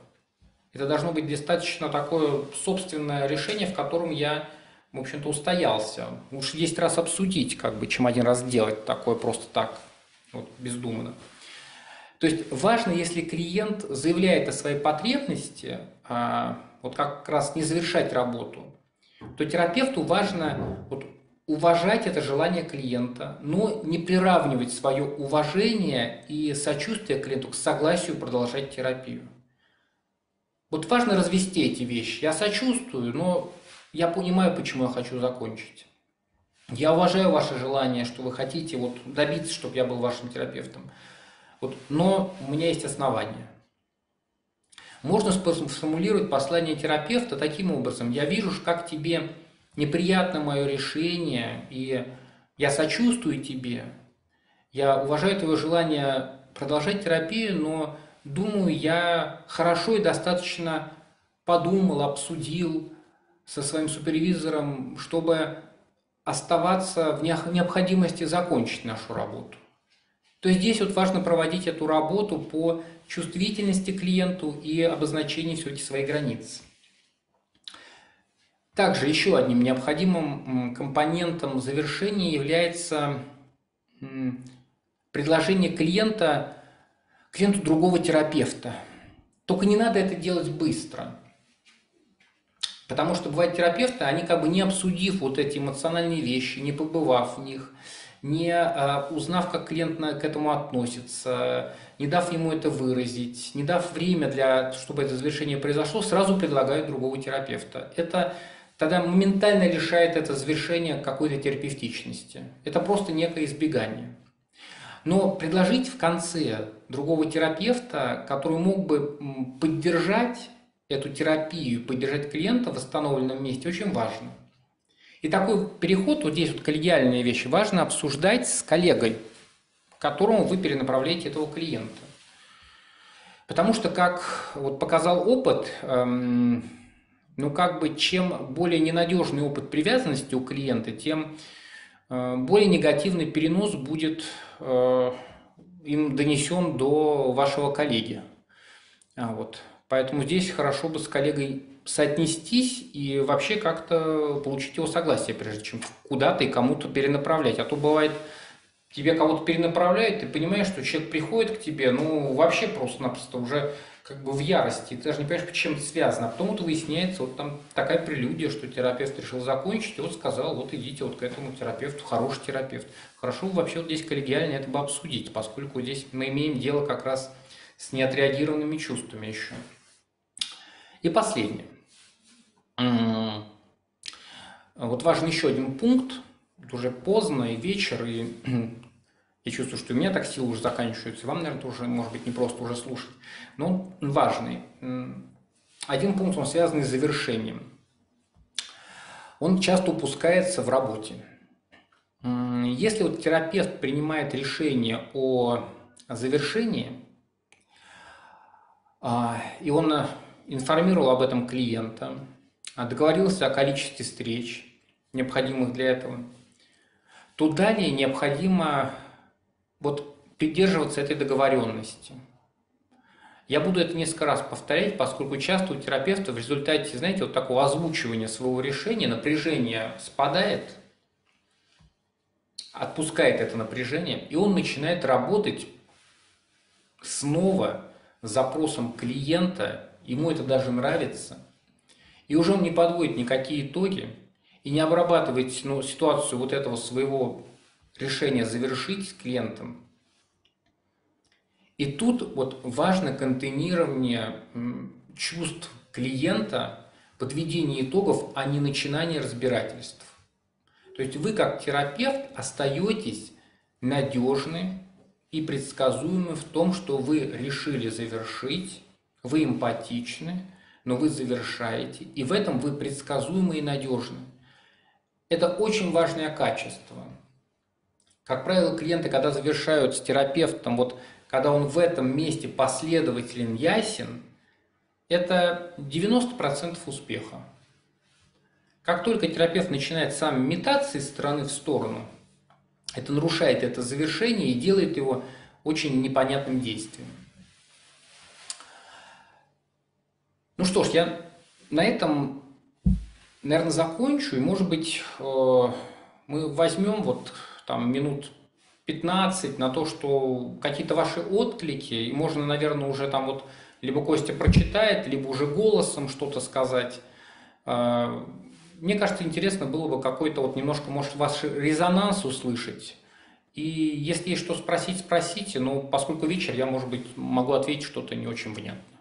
Это должно быть достаточно такое собственное решение, в котором я в общем-то, устоялся. Уж есть раз обсудить, как бы, чем один раз делать такое просто так, вот, бездумно. То есть важно, если клиент заявляет о своей потребности, а, вот как раз не завершать работу, то терапевту важно вот, уважать это желание клиента, но не приравнивать свое уважение и сочувствие клиенту к согласию продолжать терапию. Вот важно развести эти вещи. Я сочувствую, но я понимаю, почему я хочу закончить. Я уважаю ваше желание, что вы хотите вот добиться, чтобы я был вашим терапевтом. Вот, но у меня есть основания. Можно сформулировать послание терапевта таким образом. Я вижу, как тебе неприятно мое решение, и я сочувствую тебе. Я уважаю твое желание продолжать терапию, но думаю, я хорошо и достаточно подумал, обсудил со своим супервизором, чтобы оставаться в необходимости закончить нашу работу. То есть здесь вот важно проводить эту работу по чувствительности клиенту и обозначению все-таки своей границы. Также еще одним необходимым компонентом завершения является предложение клиента, клиенту другого терапевта. Только не надо это делать быстро. Потому что бывают терапевты, они как бы не обсудив вот эти эмоциональные вещи, не побывав в них, не а, узнав, как клиент к этому относится, не дав ему это выразить, не дав время, для, чтобы это завершение произошло, сразу предлагают другого терапевта. Это тогда моментально лишает это завершение какой-то терапевтичности. Это просто некое избегание. Но предложить в конце другого терапевта, который мог бы поддержать эту терапию, поддержать клиента в восстановленном месте, очень важно. И такой переход, вот здесь вот коллегиальные вещи, важно обсуждать с коллегой, которому вы перенаправляете этого клиента. Потому что, как вот показал опыт, эм, ну как бы чем более ненадежный опыт привязанности у клиента, тем э, более негативный перенос будет э, им донесен до вашего коллеги. А вот. Поэтому здесь хорошо бы с коллегой соотнестись и вообще как-то получить его согласие, прежде чем куда-то и кому-то перенаправлять. А то бывает, тебе кого-то перенаправляют, ты понимаешь, что человек приходит к тебе, ну, вообще просто-напросто уже как бы в ярости, ты даже не понимаешь, чем это связано. А потом вот выясняется, вот там такая прелюдия, что терапевт решил закончить, и вот сказал, вот идите вот к этому терапевту, хороший терапевт. Хорошо вообще вот здесь коллегиально это бы обсудить, поскольку здесь мы имеем дело как раз с неотреагированными чувствами еще. И последнее. Вот важен еще один пункт. Уже поздно и вечер, и я чувствую, что у меня так силы уже заканчиваются. Вам, наверное, тоже, может быть, не просто уже слушать. Но он важный. Один пункт, он связан с завершением. Он часто упускается в работе. Если вот терапевт принимает решение о завершении, а, и он информировал об этом клиента, договорился о количестве встреч, необходимых для этого, то далее необходимо вот придерживаться этой договоренности. Я буду это несколько раз повторять, поскольку часто у терапевта в результате, знаете, вот такого озвучивания своего решения напряжение спадает, отпускает это напряжение, и он начинает работать снова с запросом клиента ему это даже нравится, и уже он не подводит никакие итоги и не обрабатывает ну, ситуацию вот этого своего решения завершить с клиентом. И тут вот важно контейнирование чувств клиента, подведение итогов, а не начинание разбирательств. То есть вы как терапевт остаетесь надежны и предсказуемы в том, что вы решили завершить вы эмпатичны, но вы завершаете, и в этом вы предсказуемы и надежны. Это очень важное качество. Как правило, клиенты, когда завершают с терапевтом, вот когда он в этом месте последователен, ясен, это 90% успеха. Как только терапевт начинает сам метаться из стороны в сторону, это нарушает это завершение и делает его очень непонятным действием. Ну что ж, я на этом, наверное, закончу. И, может быть, э, мы возьмем вот там минут 15 на то, что какие-то ваши отклики, и можно, наверное, уже там вот либо Костя прочитает, либо уже голосом что-то сказать. Э, мне кажется, интересно было бы какой-то вот немножко, может, ваш резонанс услышать. И если есть что спросить, спросите, но поскольку вечер, я, может быть, могу ответить что-то не очень внятно.